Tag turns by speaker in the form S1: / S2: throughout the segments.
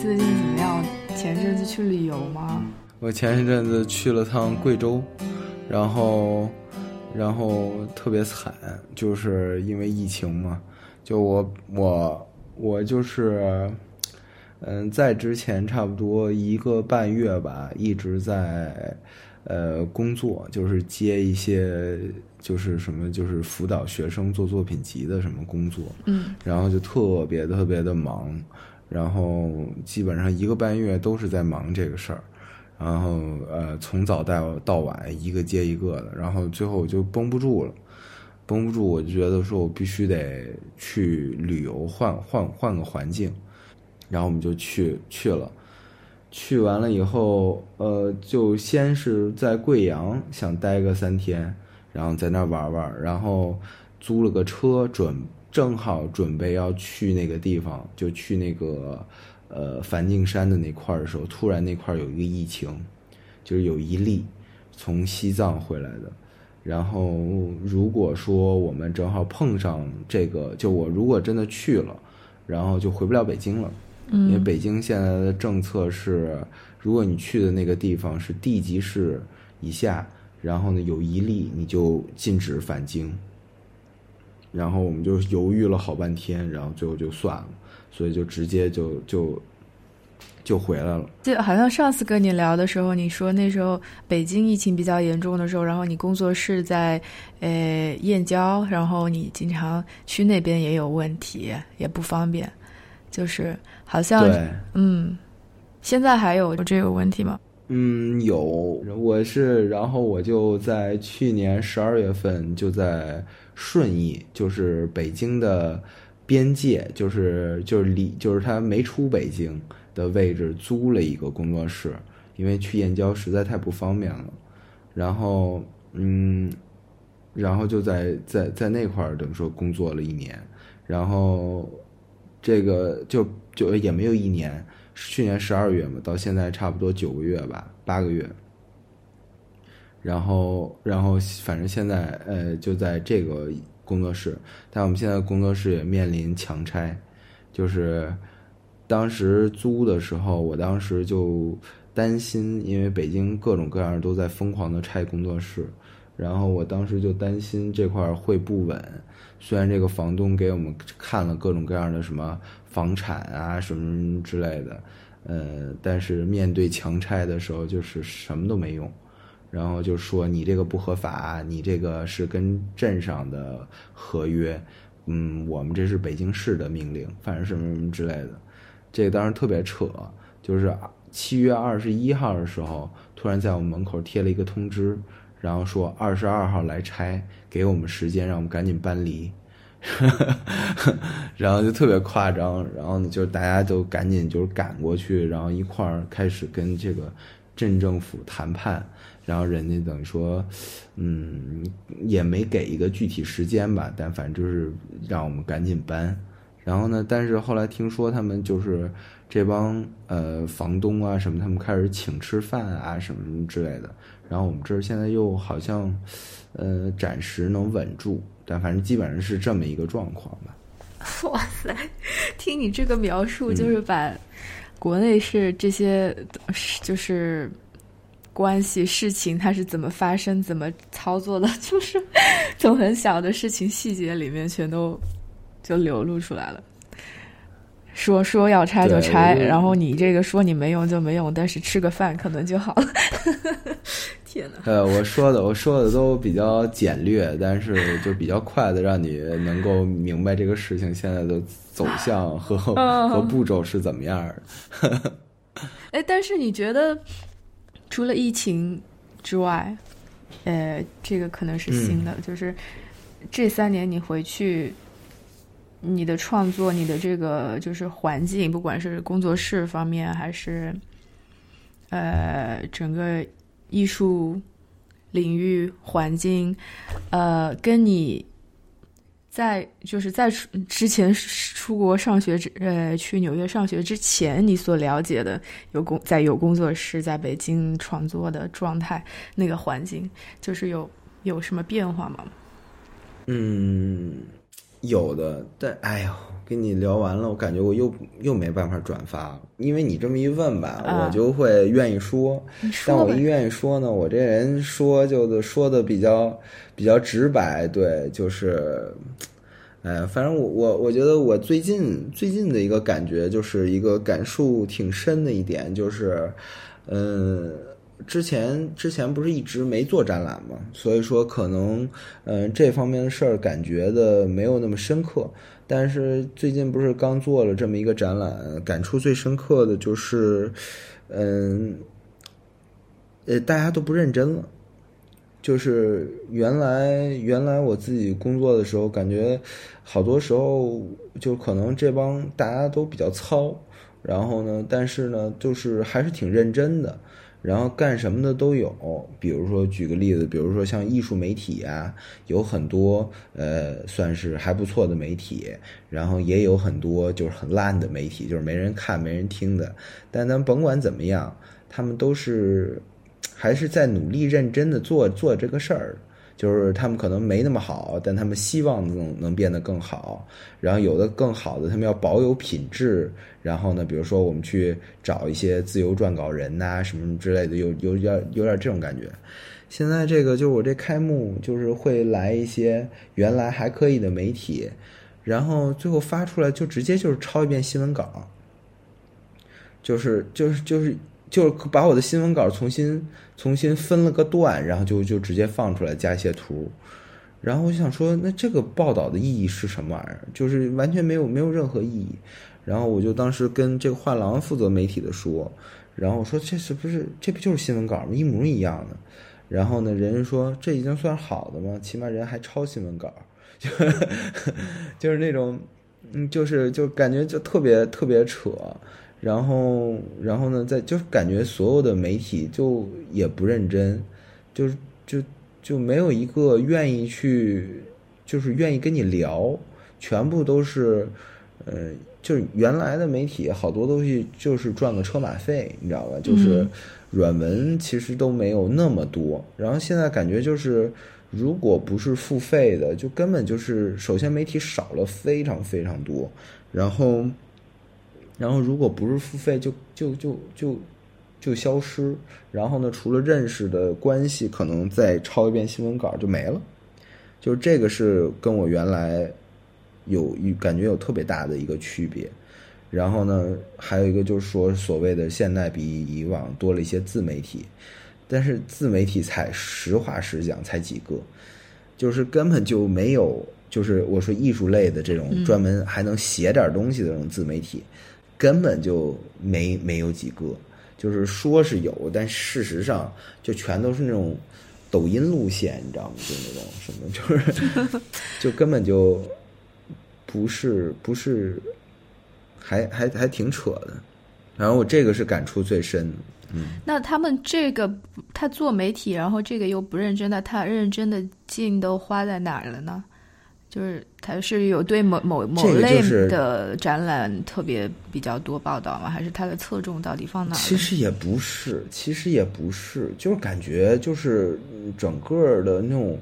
S1: 最近怎么样？前阵子去旅游吗？
S2: 我前一阵子去了趟贵州，然后，然后特别惨，就是因为疫情嘛。就我我我就是，嗯，在之前差不多一个半月吧，一直在呃工作，就是接一些就是什么就是辅导学生做作品集的什么工作。
S1: 嗯。
S2: 然后就特别特别的忙。然后基本上一个半月都是在忙这个事儿，然后呃从早到到晚一个接一个的，然后最后我就绷不住了，绷不住我就觉得说我必须得去旅游换换换个环境，然后我们就去去了，去完了以后呃就先是在贵阳想待个三天，然后在那玩玩，然后租了个车准。正好准备要去那个地方，就去那个呃梵净山的那块儿的时候，突然那块儿有一个疫情，就是有一例从西藏回来的。然后如果说我们正好碰上这个，就我如果真的去了，然后就回不了北京了，因为北京现在的政策是，如果你去的那个地方是地级市以下，然后呢有一例你就禁止返京。然后我们就犹豫了好半天，然后最后就算了，所以就直接就就就回来了。
S1: 就好像上次跟你聊的时候，你说那时候北京疫情比较严重的时候，然后你工作室在呃燕郊，然后你经常去那边也有问题，也不方便，就是好像嗯，现在还有这个问题吗？
S2: 嗯，有，我是，然后我就在去年十二月份就在。顺义就是北京的边界，就是就是离就是他没出北京的位置，租了一个工作室，因为去燕郊实在太不方便了。然后嗯，然后就在在在那块儿等于说工作了一年，然后这个就就也没有一年，去年十二月嘛，到现在差不多九个月吧，八个月。然后，然后，反正现在，呃，就在这个工作室，但我们现在工作室也面临强拆，就是当时租的时候，我当时就担心，因为北京各种各样都在疯狂的拆工作室，然后我当时就担心这块会不稳。虽然这个房东给我们看了各种各样的什么房产啊什么之类的，呃，但是面对强拆的时候，就是什么都没用。然后就说你这个不合法，你这个是跟镇上的合约，嗯，我们这是北京市的命令，反正什么什么之类的，这个当时特别扯。就是七月二十一号的时候，突然在我们门口贴了一个通知，然后说二十二号来拆，给我们时间，让我们赶紧搬离，然后就特别夸张，然后，就大家都赶紧就是赶过去，然后一块儿开始跟这个镇政府谈判。然后人家等于说，嗯，也没给一个具体时间吧，但反正就是让我们赶紧搬。然后呢，但是后来听说他们就是这帮呃房东啊什么，他们开始请吃饭啊什么什么之类的。然后我们这儿现在又好像呃暂时能稳住，但反正基本上是这么一个状况吧。
S1: 哇塞，听你这个描述，就是把国内是这些就是。关系事情它是怎么发生、怎么操作的，就是从很小的事情细节里面全都就流露出来了。说说要拆就拆，然后你这个说你没用就没用，但是吃个饭可能就好了。天哪！
S2: 呃，我说的我说的都比较简略，但是就比较快的让你能够明白这个事情现在的走向和和步骤是怎么样
S1: 的。哎，但是你觉得？除了疫情之外，呃，这个可能是新的，就是这三年你回去，你的创作，你的这个就是环境，不管是工作室方面，还是呃整个艺术领域环境，呃，跟你。在就是在之前出国上学之呃去纽约上学之前，你所了解的有工在有工作室在北京创作的状态，那个环境就是有有什么变化吗？
S2: 嗯，有的，但哎呦，跟你聊完了，我感觉我又又没办法转发了，因为你这么一问吧，我就会愿意说。但我一愿意说呢，我这人说就说的比较比较直白，对，就是，哎，反正我我我觉得我最近最近的一个感觉就是一个感触挺深的一点，就是，嗯。之前之前不是一直没做展览嘛，所以说可能嗯这方面的事儿感觉的没有那么深刻。但是最近不是刚做了这么一个展览，感触最深刻的就是嗯呃大家都不认真了。就是原来原来我自己工作的时候，感觉好多时候就可能这帮大家都比较糙，然后呢，但是呢，就是还是挺认真的。然后干什么的都有，比如说举个例子，比如说像艺术媒体啊，有很多呃算是还不错的媒体，然后也有很多就是很烂的媒体，就是没人看没人听的。但咱甭管怎么样，他们都是还是在努力认真的做做这个事儿。就是他们可能没那么好，但他们希望能能变得更好。然后有的更好的，他们要保有品质。然后呢，比如说我们去找一些自由撰稿人呐，什么之类的，有有点有点这种感觉。现在这个就是我这开幕，就是会来一些原来还可以的媒体，然后最后发出来就直接就是抄一遍新闻稿，就是就是就是。就是把我的新闻稿重新重新分了个段，然后就就直接放出来，加一些图。然后我想说，那这个报道的意义是什么玩意儿？就是完全没有没有任何意义。然后我就当时跟这个画廊负责媒体的说，然后我说这是不是这不就是新闻稿吗？一模一样的。然后呢，人家说这已经算好的吗？起码人还抄新闻稿，就 就是那种，嗯，就是就感觉就特别特别扯。然后，然后呢？在就是感觉所有的媒体就也不认真，就是就就没有一个愿意去，就是愿意跟你聊，全部都是，呃，就是原来的媒体好多东西就是赚个车马费，你知道吧？就是软文其实都没有那么多。然后现在感觉就是，如果不是付费的，就根本就是首先媒体少了非常非常多，然后。然后，如果不是付费，就就就就就消失。然后呢，除了认识的关系，可能再抄一遍新闻稿就没了。就是这个是跟我原来有感觉有特别大的一个区别。然后呢，还有一个就是说，所谓的现在比以往多了一些自媒体，但是自媒体才实话实讲才几个，就是根本就没有，就是我说艺术类的这种专门还能写点东西的这种自媒体。根本就没没有几个，就是说是有，但事实上就全都是那种抖音路线，你知道吗？就那种什么，就是 就根本就不是不是，还还还挺扯的。然后我这个是感触最深。嗯，
S1: 那他们这个他做媒体，然后这个又不认真，那他认真的劲都花在哪儿了呢？就是他是有对某某某类的展览特别比较多报道吗？还是他的侧重到底放哪？
S2: 其实也不是，其实也不是，就是感觉就是整个的那种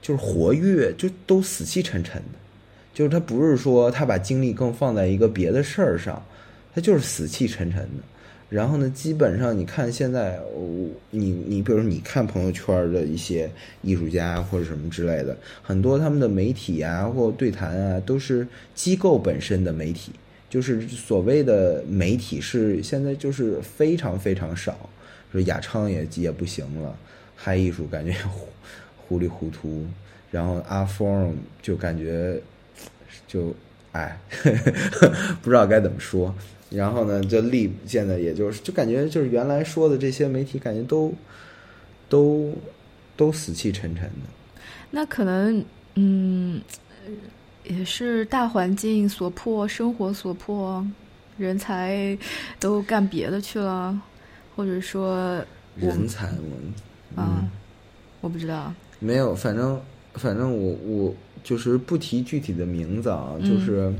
S2: 就是活跃，就都死气沉沉的。就是他不是说他把精力更放在一个别的事儿上，他就是死气沉沉的。然后呢，基本上你看现在，我你你比如说你看朋友圈的一些艺术家或者什么之类的，很多他们的媒体啊或对谈啊，都是机构本身的媒体，就是所谓的媒体是现在就是非常非常少，说雅昌也也不行了，嗨艺术感觉 糊糊里糊涂，然后阿 form 就感觉就哎，不知道该怎么说。然后呢，这力现在也就是就感觉就是原来说的这些媒体，感觉都都都死气沉沉的。
S1: 那可能嗯，也是大环境所迫，生活所迫，人才都干别的去了，或者说
S2: 人才
S1: 我啊，我不知道，
S2: 没有，反正反正我我就是不提具体的名字啊，就是。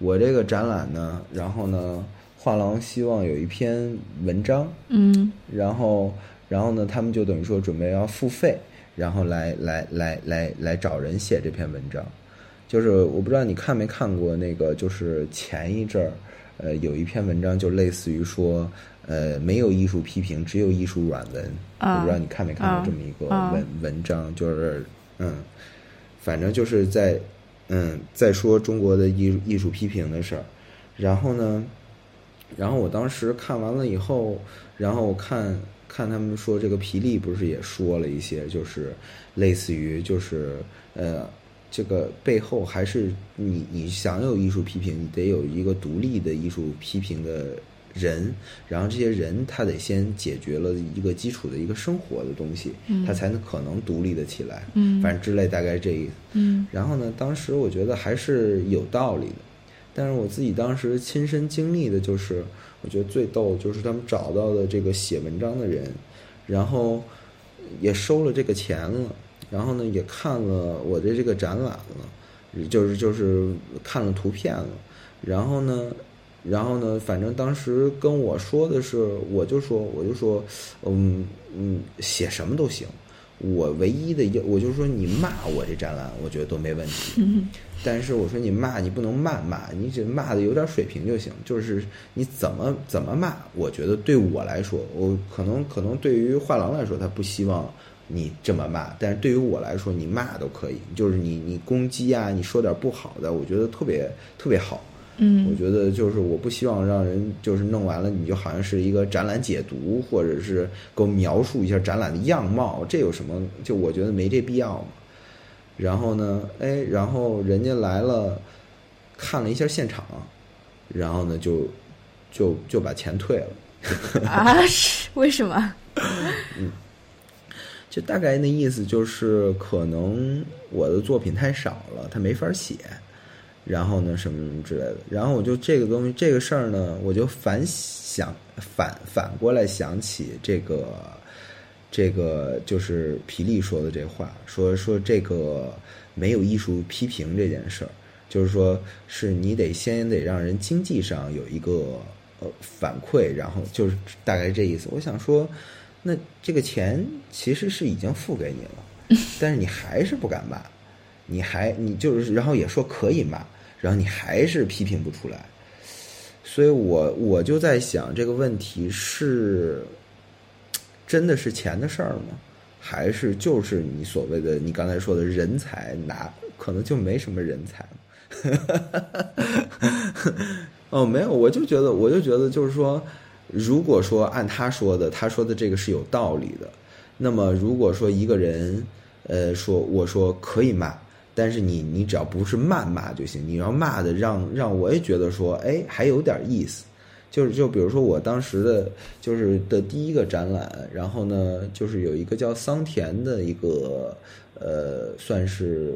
S2: 我这个展览呢，然后呢，画廊希望有一篇文章，
S1: 嗯，
S2: 然后，然后呢，他们就等于说准备要付费，然后来来来来来找人写这篇文章，就是我不知道你看没看过那个，就是前一阵儿，呃，有一篇文章就类似于说，呃，没有艺术批评，只有艺术软文。我不知道你看没看过这么一个文文章，就是嗯，反正就是在嗯在说中国的艺艺术批评的事儿。然后呢，然后我当时看完了以后，然后我看看他们说这个皮利不是也说了一些，就是类似于就是呃。这个背后还是你，你想有艺术批评，你得有一个独立的艺术批评的人，然后这些人他得先解决了一个基础的一个生活的东西，他才能可能独立的起来。
S1: 嗯，
S2: 反正之类大概这意思。
S1: 嗯，
S2: 然后呢，当时我觉得还是有道理的，但是我自己当时亲身经历的就是，我觉得最逗就是他们找到的这个写文章的人，然后也收了这个钱了。然后呢，也看了我的这个展览了，就是就是看了图片了。然后呢，然后呢，反正当时跟我说的是，我就说，我就说，嗯嗯，写什么都行。我唯一的要，我就说你骂我这展览，我觉得都没问题。但是我说你骂，你不能谩骂，你只骂的有点水平就行。就是你怎么怎么骂，我觉得对我来说，我可能可能对于画廊来说，他不希望。你这么骂，但是对于我来说，你骂都可以，就是你你攻击啊，你说点不好的，我觉得特别特别好。
S1: 嗯，
S2: 我觉得就是我不希望让人就是弄完了，你就好像是一个展览解读，或者是给我描述一下展览的样貌，这有什么？就我觉得没这必要嘛。然后呢，哎，然后人家来了，看了一下现场，然后呢，就就就把钱退了。
S1: 啊？是为什么？
S2: 嗯。就大概那意思就是，可能我的作品太少了，他没法写，然后呢，什么什么之类的。然后我就这个东西，这个事儿呢，我就反想反反过来想起这个这个，就是皮利说的这话，说说这个没有艺术批评这件事儿，就是说是你得先得让人经济上有一个呃反馈，然后就是大概这意思。我想说。那这个钱其实是已经付给你了，但是你还是不敢骂，你还你就是，然后也说可以骂，然后你还是批评不出来，所以我我就在想这个问题是真的是钱的事儿吗？还是就是你所谓的你刚才说的人才拿，可能就没什么人才 哦，没有，我就觉得，我就觉得就是说。如果说按他说的，他说的这个是有道理的，那么如果说一个人，呃，说我说可以骂，但是你你只要不是谩骂就行，你要骂的让让我也觉得说，哎，还有点意思，就是就比如说我当时的就是的第一个展览，然后呢，就是有一个叫桑田的一个，呃，算是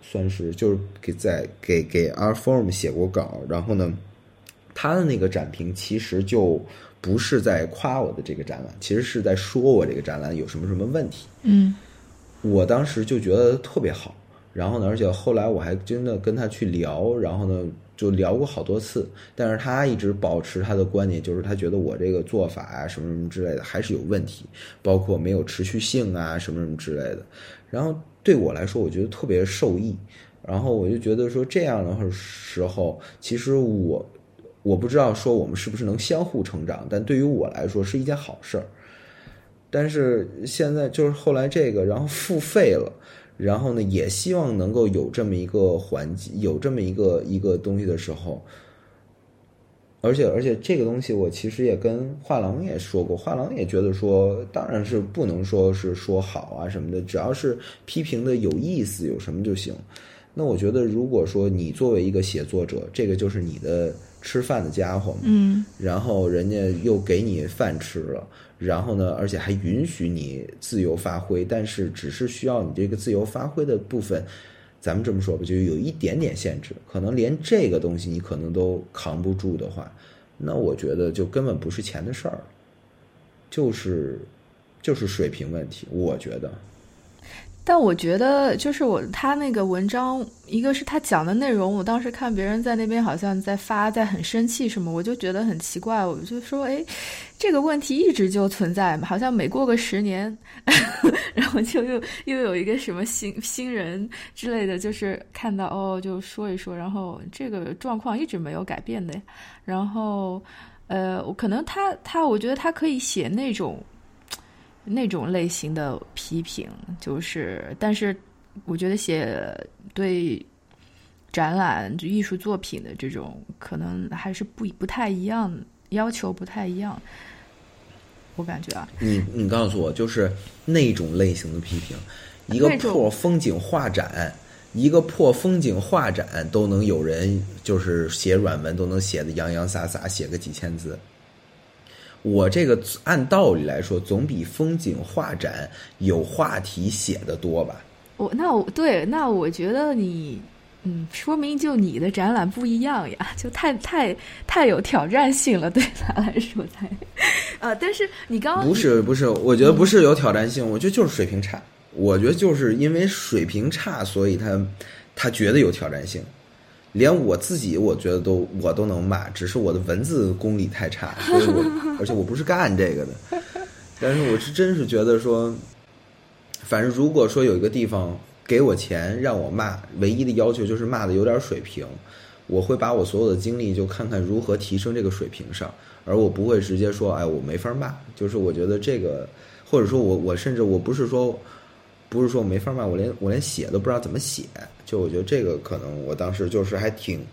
S2: 算是就是给在给给 R Form 写过稿，然后呢。他的那个展评其实就不是在夸我的这个展览，其实是在说我这个展览有什么什么问题。
S1: 嗯，
S2: 我当时就觉得特别好，然后呢，而且后来我还真的跟他去聊，然后呢就聊过好多次，但是他一直保持他的观点，就是他觉得我这个做法啊什么什么之类的还是有问题，包括没有持续性啊什么什么之类的。然后对我来说，我觉得特别受益，然后我就觉得说这样的时候，其实我。我不知道说我们是不是能相互成长，但对于我来说是一件好事儿。但是现在就是后来这个，然后付费了，然后呢也希望能够有这么一个环境，有这么一个一个东西的时候，而且而且这个东西我其实也跟画廊也说过，画廊也觉得说，当然是不能说是说好啊什么的，只要是批评的有意思，有什么就行。那我觉得，如果说你作为一个写作者，这个就是你的。吃饭的家伙嘛，
S1: 嗯，
S2: 然后人家又给你饭吃了，然后呢，而且还允许你自由发挥，但是只是需要你这个自由发挥的部分，咱们这么说吧，就有一点点限制，可能连这个东西你可能都扛不住的话，那我觉得就根本不是钱的事儿，就是就是水平问题，我觉得。
S1: 但我觉得，就是我他那个文章，一个是他讲的内容，我当时看别人在那边好像在发，在很生气什么，我就觉得很奇怪，我就说，哎，这个问题一直就存在嘛，好像每过个十年，然后就又又有一个什么新新人之类的，就是看到哦，就说一说，然后这个状况一直没有改变的，然后，呃，我可能他他，我觉得他可以写那种。那种类型的批评，就是，但是我觉得写对展览就艺术作品的这种，可能还是不不太一样，要求不太一样。我感觉啊，
S2: 你你告诉我，就是那种类型的批评，一个破风景画展，一个破风景画展都能有人就是写软文，都能写的洋洋洒洒，写个几千字。我这个按道理来说，总比风景画展有话题写的多吧？
S1: 我那我对那我觉得你嗯，说明就你的展览不一样呀，就太太太有挑战性了，对他来说才呃，但是你刚刚
S2: 不是不是，我觉得不是有挑战性，我觉得就是水平差。我觉得就是因为水平差，所以他他觉得有挑战性。连我自己，我觉得都我都能骂，只是我的文字功力太差，所以我而且我不是干这个的。但是我是真是觉得说，反正如果说有一个地方给我钱让我骂，唯一的要求就是骂的有点水平，我会把我所有的精力就看看如何提升这个水平上，而我不会直接说，哎，我没法骂。就是我觉得这个，或者说我我甚至我不是说。不是说我没法骂，我连我连写都不知道怎么写。就我觉得这个可能，我当时就是还挺，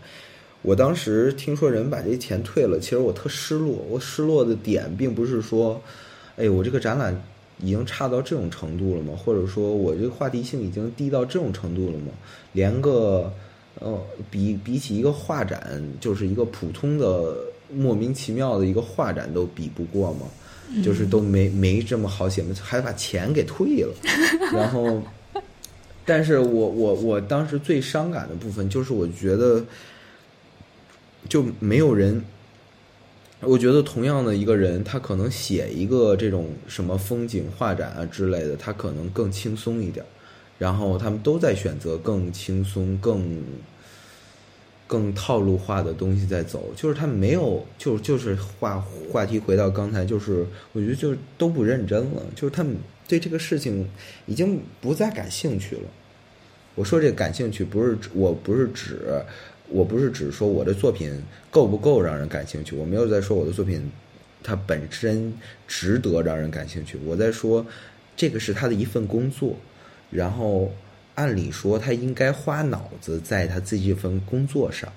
S2: 我当时听说人把这钱退了，其实我特失落。我失落的点并不是说，哎，我这个展览已经差到这种程度了吗？或者说我这个话题性已经低到这种程度了吗？连个呃，比比起一个画展，就是一个普通的莫名其妙的一个画展都比不过吗？就是都没没这么好写嘛，还把钱给退了，然后，但是我我我当时最伤感的部分就是我觉得就没有人，我觉得同样的一个人，他可能写一个这种什么风景画展啊之类的，他可能更轻松一点，然后他们都在选择更轻松更。更套路化的东西在走，就是他没有，就就是话话题回到刚才，就是我觉得就都不认真了，就是他们对这个事情已经不再感兴趣了。我说这个感兴趣，不是我不是指我不是指说我的作品够不够让人感兴趣，我没有在说我的作品它本身值得让人感兴趣，我在说这个是他的一份工作，然后。按理说，他应该花脑子在他自己这份工作上，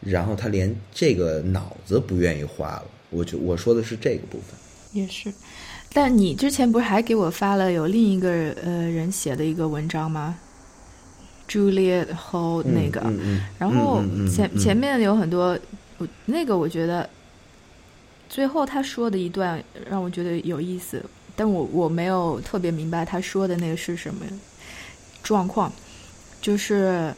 S2: 然后他连这个脑子不愿意花了。我就我说的是这个部分。
S1: 也是，但你之前不是还给我发了有另一个呃人写的一个文章吗？Juliet 和那个，然后前前面有很多，我那个我觉得最后他说的一段让我觉得有意思，但我我没有特别明白他说的那个是什么。状况，就是，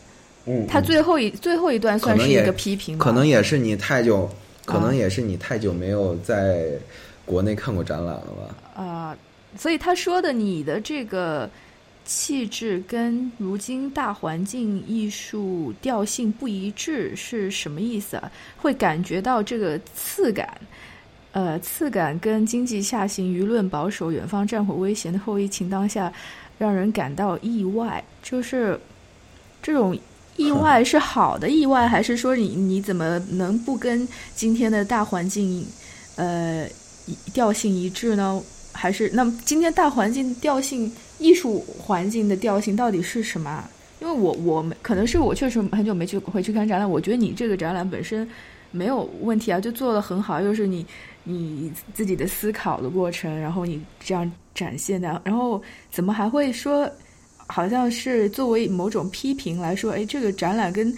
S1: 他最后一最后一段算是一个批评，
S2: 可能也是你太久，可能也是你太久没有在国内看过展览了吧？
S1: 啊，所以他说的你的这个气质跟如今大环境艺术调性不一致是什么意思啊？会感觉到这个次感，呃，次感跟经济下行、舆论保守、远方战火危险的后疫情当下。让人感到意外，就是这种意外是好的意外，还是说你你怎么能不跟今天的大环境呃调性一致呢？还是那么今天大环境调性、艺术环境的调性到底是什么？因为我我可能是我确实很久没去回去看展览，我觉得你这个展览本身没有问题啊，就做的很好，又是你你自己的思考的过程，然后你这样。展现的，然后怎么还会说，好像是作为某种批评来说，哎，这个展览跟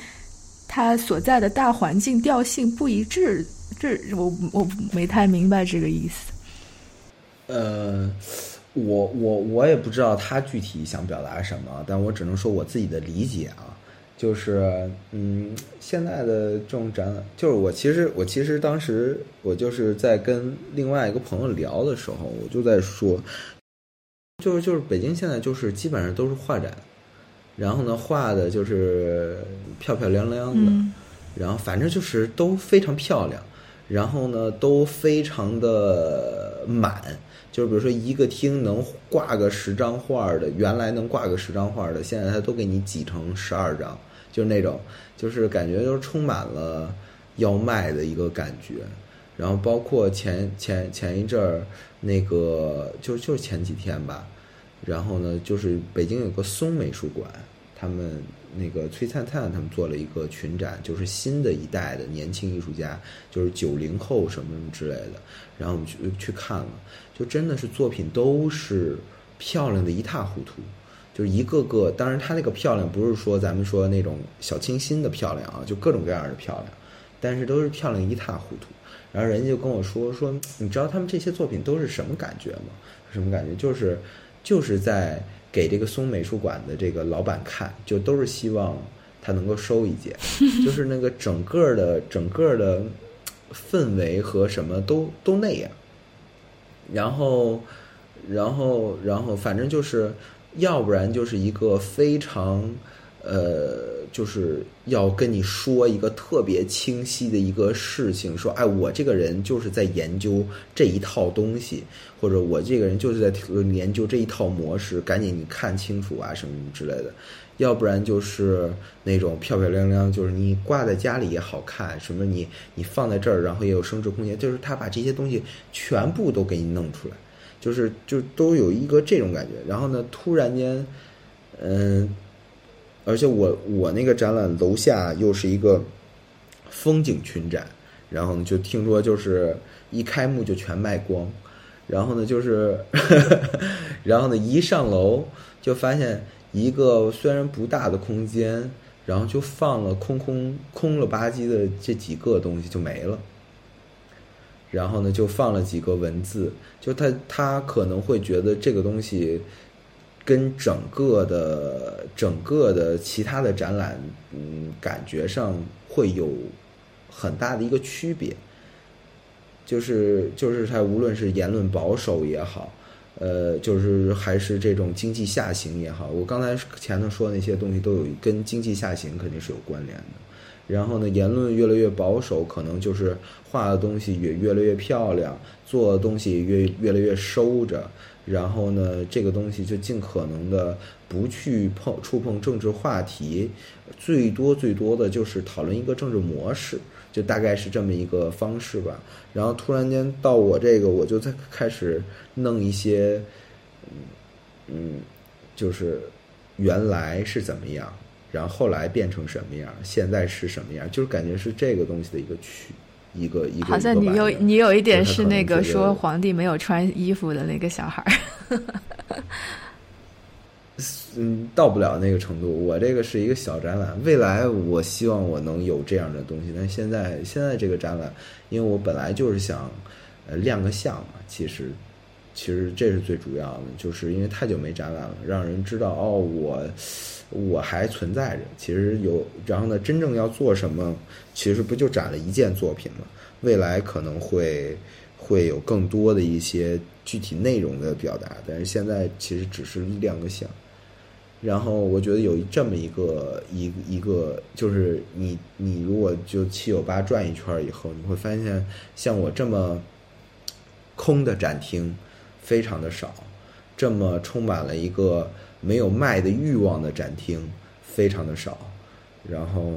S1: 他所在的大环境调性不一致，这我我没太明白这个意思。
S2: 呃，我我我也不知道他具体想表达什么，但我只能说我自己的理解啊，就是嗯，现在的这种展览，就是我其实我其实当时我就是在跟另外一个朋友聊的时候，我就在说。就是就是北京现在就是基本上都是画展，然后呢画的就是漂漂亮亮的，然后反正就是都非常漂亮，然后呢都非常的满，就是比如说一个厅能挂个十张画的，原来能挂个十张画的，现在他都给你挤成十二张，就是那种就是感觉就充满了要卖的一个感觉。然后包括前前前一阵儿，那个就就是前几天吧，然后呢，就是北京有个松美术馆，他们那个崔灿灿他们做了一个群展，就是新的一代的年轻艺术家，就是九零后什么什么之类的，然后我们去去看了，就真的是作品都是漂亮的一塌糊涂，就是一个个，当然他那个漂亮不是说咱们说那种小清新的漂亮啊，就各种各样的漂亮，但是都是漂亮一塌糊涂。然后人家就跟我说说，你知道他们这些作品都是什么感觉吗？什么感觉？就是就是在给这个松美术馆的这个老板看，就都是希望他能够收一件，就是那个整个的整个的氛围和什么都都那样。然后然后然后反正就是要不然就是一个非常呃。就是要跟你说一个特别清晰的一个事情，说，哎，我这个人就是在研究这一套东西，或者我这个人就是在研究这一套模式，赶紧你看清楚啊，什么什么之类的。要不然就是那种漂漂亮亮，就是你挂在家里也好看，什么你你放在这儿，然后也有升值空间，就是他把这些东西全部都给你弄出来，就是就都有一个这种感觉。然后呢，突然间，嗯。而且我我那个展览楼下又是一个风景群展，然后就听说就是一开幕就全卖光，然后呢就是，然后呢一上楼就发现一个虽然不大的空间，然后就放了空空空了吧唧的这几个东西就没了，然后呢就放了几个文字，就他他可能会觉得这个东西。跟整个的整个的其他的展览，嗯，感觉上会有很大的一个区别，就是就是它无论是言论保守也好，呃，就是还是这种经济下行也好，我刚才前头说的那些东西都有跟经济下行肯定是有关联的。然后呢，言论越来越保守，可能就是画的东西也越来越漂亮，做的东西越越来越收着。然后呢，这个东西就尽可能的不去碰触碰政治话题，最多最多的就是讨论一个政治模式，就大概是这么一个方式吧。然后突然间到我这个，我就在开始弄一些，嗯，就是原来是怎么样，然后后来变成什么样，现在是什么样，就是感觉是这个东西的一个区。一个一个，
S1: 好像你有你有一点是那个说皇帝没有穿衣服的那个小孩儿，
S2: 嗯，到不了那个程度。我这个是一个小展览，未来我希望我能有这样的东西。但现在现在这个展览，因为我本来就是想呃亮个相嘛，其实其实这是最主要的，就是因为太久没展览了，让人知道哦，我我还存在着。其实有，然后呢，真正要做什么？其实不就展了一件作品吗？未来可能会会有更多的一些具体内容的表达，但是现在其实只是亮个相。然后我觉得有这么一个一一个，就是你你如果就七九八转一圈以后，你会发现像我这么空的展厅非常的少，这么充满了一个没有卖的欲望的展厅非常的少，然后。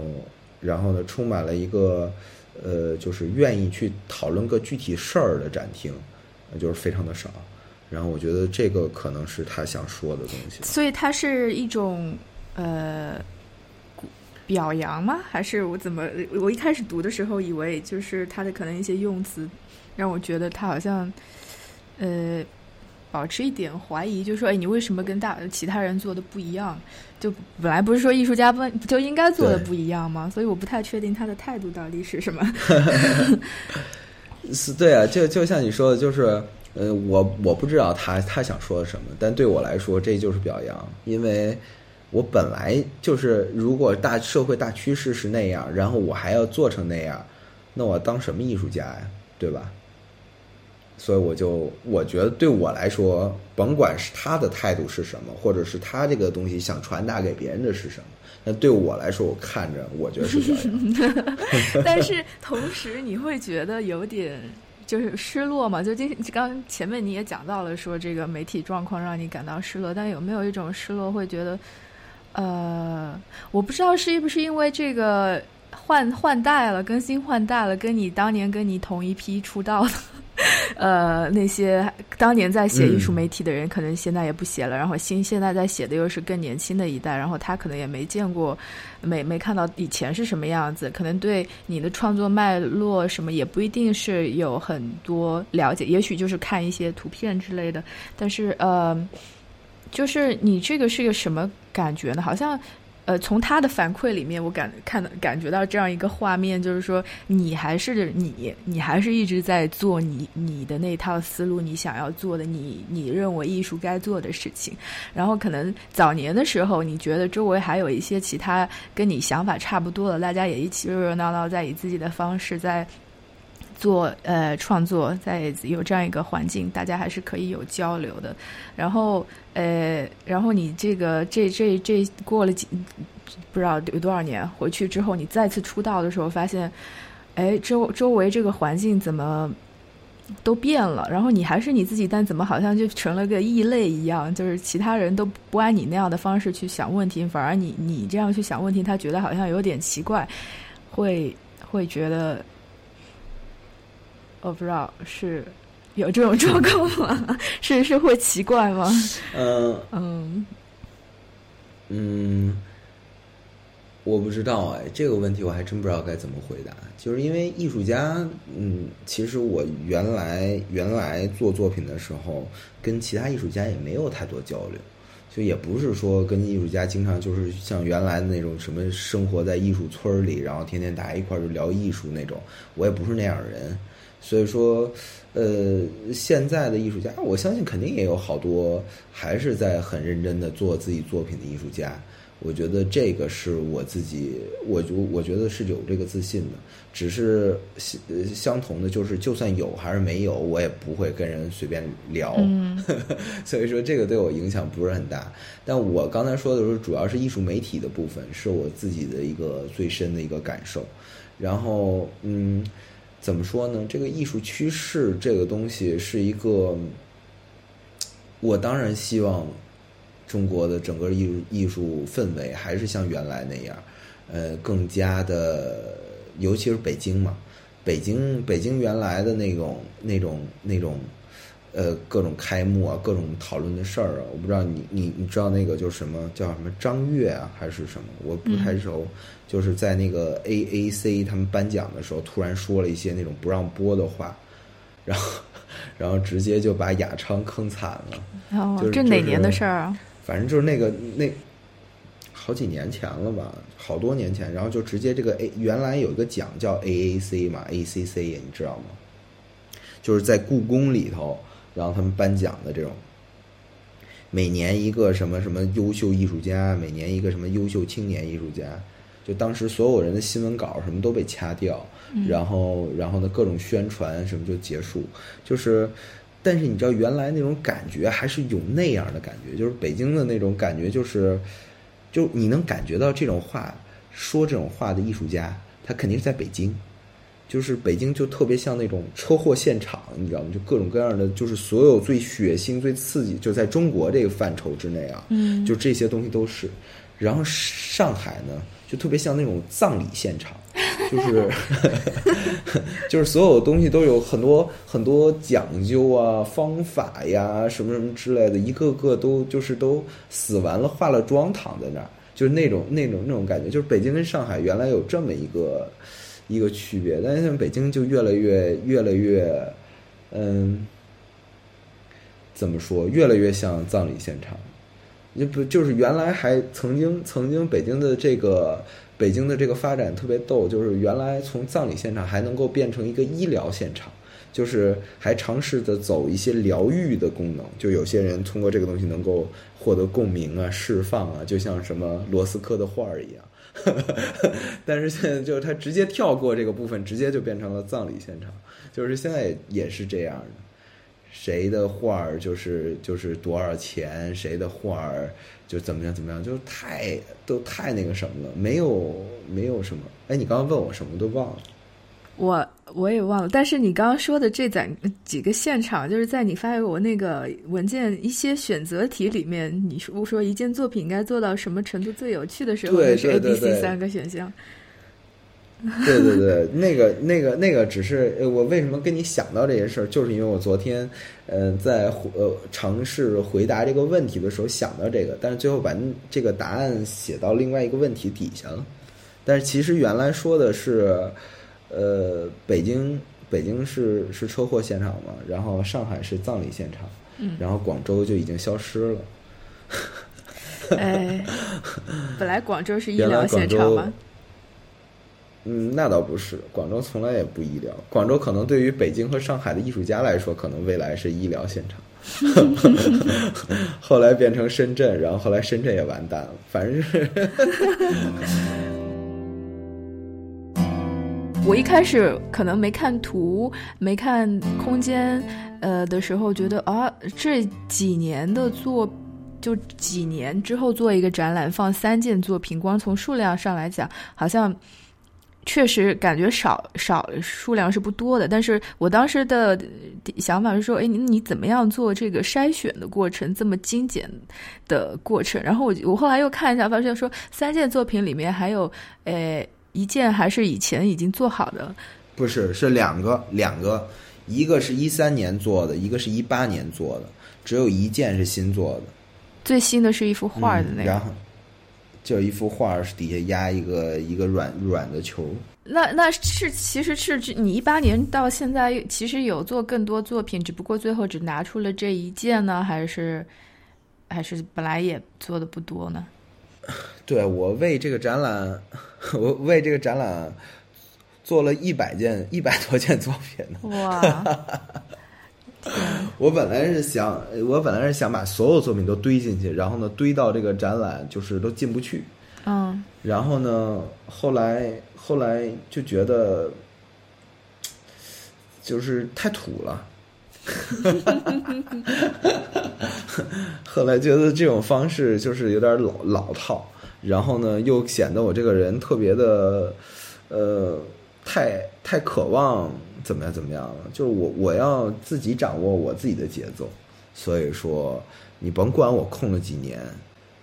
S2: 然后呢，充满了一个，呃，就是愿意去讨论个具体事儿的展厅，就是非常的少。然后我觉得这个可能是他想说的东西。
S1: 所以它是一种呃表扬吗？还是我怎么？我一开始读的时候以为就是他的可能一些用词让我觉得他好像呃。保持一点怀疑，就说：“哎，你为什么跟大其他人做的不一样？就本来不是说艺术家不不就应该做的不一样吗？所以我不太确定他的态度到底是什么。
S2: 是，对啊，就就像你说的，就是呃，我我不知道他他想说什么，但对我来说这就是表扬，因为我本来就是，如果大社会大趋势是那样，然后我还要做成那样，那我当什么艺术家呀？对吧？所以我就我觉得对我来说，甭管是他的态度是什么，或者是他这个东西想传达给别人的是什么，那对我来说，我看着我觉得是这。
S1: 但是同时你会觉得有点就是失落嘛？就今刚前面你也讲到了，说这个媒体状况让你感到失落，但有没有一种失落，会觉得呃，我不知道是不是因为这个换换代了，更新换代了，跟你当年跟你同一批出道的。呃，那些当年在写艺术媒体的人，可能现在也不写了。然后新现在在写的又是更年轻的一代，然后他可能也没见过，没没看到以前是什么样子，可能对你的创作脉络什么也不一定是有很多了解，也许就是看一些图片之类的。但是呃，就是你这个是个什么感觉呢？好像。呃，从他的反馈里面，我感看到感觉到这样一个画面，就是说，你还是你，你还是一直在做你你的那套思路，你想要做的，你你认为艺术该做的事情。然后可能早年的时候，你觉得周围还有一些其他跟你想法差不多的，大家也一起热热闹闹，在以自己的方式在。做呃创作，在有这样一个环境，大家还是可以有交流的。然后呃，然后你这个这这这过了几不知道有多少年，回去之后你再次出道的时候，发现哎周周围这个环境怎么都变了？然后你还是你自己，但怎么好像就成了个异类一样？就是其他人都不按你那样的方式去想问题，反而你你这样去想问题，他觉得好像有点奇怪，会会觉得。我不知道是有这种状况吗？是是会奇怪吗？
S2: 嗯嗯嗯，我不知道哎，这个问题我还真不知道该怎么回答。就是因为艺术家，嗯，其实我原来原来做作品的时候，跟其他艺术家也没有太多交流，就也不是说跟艺术家经常就是像原来的那种什么生活在艺术村里，然后天天大家一块儿就聊艺术那种，我也不是那样的人。所以说，呃，现在的艺术家，我相信肯定也有好多还是在很认真的做自己作品的艺术家。我觉得这个是我自己，我就我觉得是有这个自信的。只是相相同的，就是就算有还是没有，我也不会跟人随便聊。所以说，这个对我影响不是很大。但我刚才说的时候，主要是艺术媒体的部分，是我自己的一个最深的一个感受。然后，嗯。怎么说呢？这个艺术趋势这个东西是一个，我当然希望中国的整个艺术艺术氛围还是像原来那样，呃，更加的，尤其是北京嘛，北京北京原来的那种那种那种。呃，各种开幕啊，各种讨论的事儿啊，我不知道你你你知道那个就是什么叫什么张悦啊，还是什么？我不太熟。就是在那个 A A C 他们颁奖的时候，突然说了一些那种不让播的话，然后然后直接就把雅昌坑惨了。哦，
S1: 这哪年的事儿啊？
S2: 反正就是那个那好几年前了吧，好多年前。然后就直接这个 A 原来有一个奖叫 A A C 嘛，A C C 你知道吗？就是在故宫里头。然后他们颁奖的这种，每年一个什么什么优秀艺术家，每年一个什么优秀青年艺术家，就当时所有人的新闻稿什么都被掐掉，然后然后呢各种宣传什么就结束，就是，但是你知道原来那种感觉还是有那样的感觉，就是北京的那种感觉，就是就你能感觉到这种话说这种话的艺术家，他肯定是在北京。就是北京就特别像那种车祸现场，你知道吗？就各种各样的，就是所有最血腥、最刺激，就在中国这个范畴之内啊。嗯，就这些东西都是。然后上海呢，就特别像那种葬礼现场，就是 就是所有东西都有很多很多讲究啊、方法呀、什么什么之类的，一个个都就是都死完了、化了妆躺在那儿，就是那种那种那种感觉。就是北京跟上海原来有这么一个。一个区别，但是像北京就越来越越来越，嗯，怎么说？越来越像葬礼现场，就不就是原来还曾经曾经北京的这个北京的这个发展特别逗，就是原来从葬礼现场还能够变成一个医疗现场，就是还尝试着走一些疗愈的功能，就有些人通过这个东西能够获得共鸣啊、释放啊，就像什么罗斯科的画儿一样。但是现在就是他直接跳过这个部分，直接就变成了葬礼现场，就是现在也也是这样的。谁的画儿就是就是多少钱，谁的画儿就怎么样怎么样，就太都太那个什么了，没有没有什么。哎，你刚刚问我什么都忘了。
S1: 我我也忘了，但是你刚刚说的这几几个现场，就是在你发给我那个文件一些选择题里面，你说说一件作品应该做到什么程度最有趣的时候，是 A、B、C 三个选项。
S2: 对对对，那个那个那个只是我为什么跟你想到这些事儿，就是因为我昨天呃在呃尝试回答这个问题的时候想到这个，但是最后把这个答案写到另外一个问题底下了。但是其实原来说的是，呃，北京北京是是车祸现场嘛，然后上海是葬礼现场，然后广州就已经消失了。
S1: 哎，本来广州是医疗现场吗？
S2: 嗯，那倒不是，广州从来也不医疗。广州可能对于北京和上海的艺术家来说，可能未来是医疗现场。后来变成深圳，然后后来深圳也完蛋了。反正是，
S1: 我一开始可能没看图，没看空间，呃的时候，觉得啊，这几年的作，就几年之后做一个展览，放三件作品，光从数量上来讲，好像。确实感觉少少数量是不多的，但是我当时的想法是说，哎，你你怎么样做这个筛选的过程这么精简的过程？然后我我后来又看一下，发现说三件作品里面还有，呃，一件还是以前已经做好的，
S2: 不是，是两个两个，一个是一三年做的，一个是一八年做的，只有一件是新做的，
S1: 最新的是一幅画的那个。
S2: 就一幅画是底下压一个一个软软的球，
S1: 那那是其实是你一八年到现在其实有做更多作品，只不过最后只拿出了这一件呢，还是还是本来也做的不多呢？
S2: 对我为这个展览，我为这个展览做了一百件一百多件作品
S1: 呢。哇！
S2: 我本来是想，我本来是想把所有作品都堆进去，然后呢，堆到这个展览就是都进不去。
S1: 嗯。
S2: 然后呢，后来后来就觉得，就是太土了。后来觉得这种方式就是有点老老套，然后呢，又显得我这个人特别的，呃，太太渴望。怎么样？怎么样了？就是我，我要自己掌握我自己的节奏。所以说，你甭管我空了几年，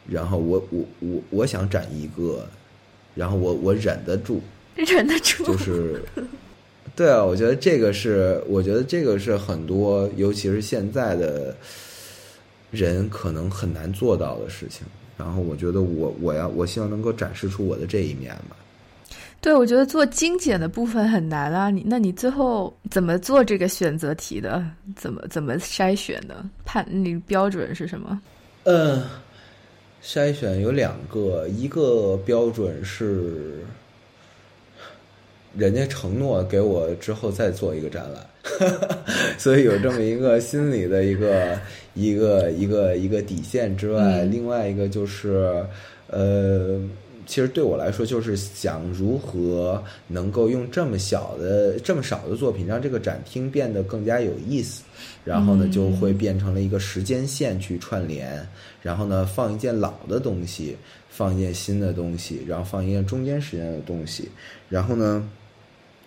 S2: 然后我我我我想展一个，然后我我忍得住，
S1: 忍得住。
S2: 就是，对啊，我觉得这个是，我觉得这个是很多，尤其是现在的人可能很难做到的事情。然后我觉得，我我要我希望能够展示出我的这一面吧。
S1: 对，我觉得做精简的部分很难啊。你那你最后怎么做这个选择题的？怎么怎么筛选的？判你标准是什么？
S2: 嗯，筛选有两个，一个标准是人家承诺给我之后再做一个展览，所以有这么一个心理的一个 一个一个一个底线之外，另外一个就是呃。其实对我来说，就是想如何能够用这么小的、这么少的作品，让这个展厅变得更加有意思。然后呢，就会变成了一个时间线去串联。然后呢，放一件老的东西，放一件新的东西，然后放一件中间时间的东西。然后呢，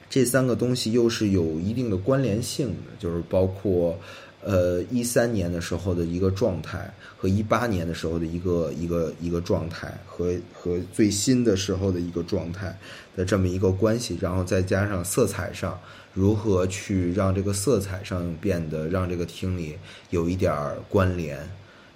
S2: 这三个东西又是有一定的关联性的，就是包括。呃，一三年的时候的一个状态，和一八年的时候的一个一个一个状态，和和最新的时候的一个状态的这么一个关系，然后再加上色彩上如何去让这个色彩上变得让这个厅里有一点关联，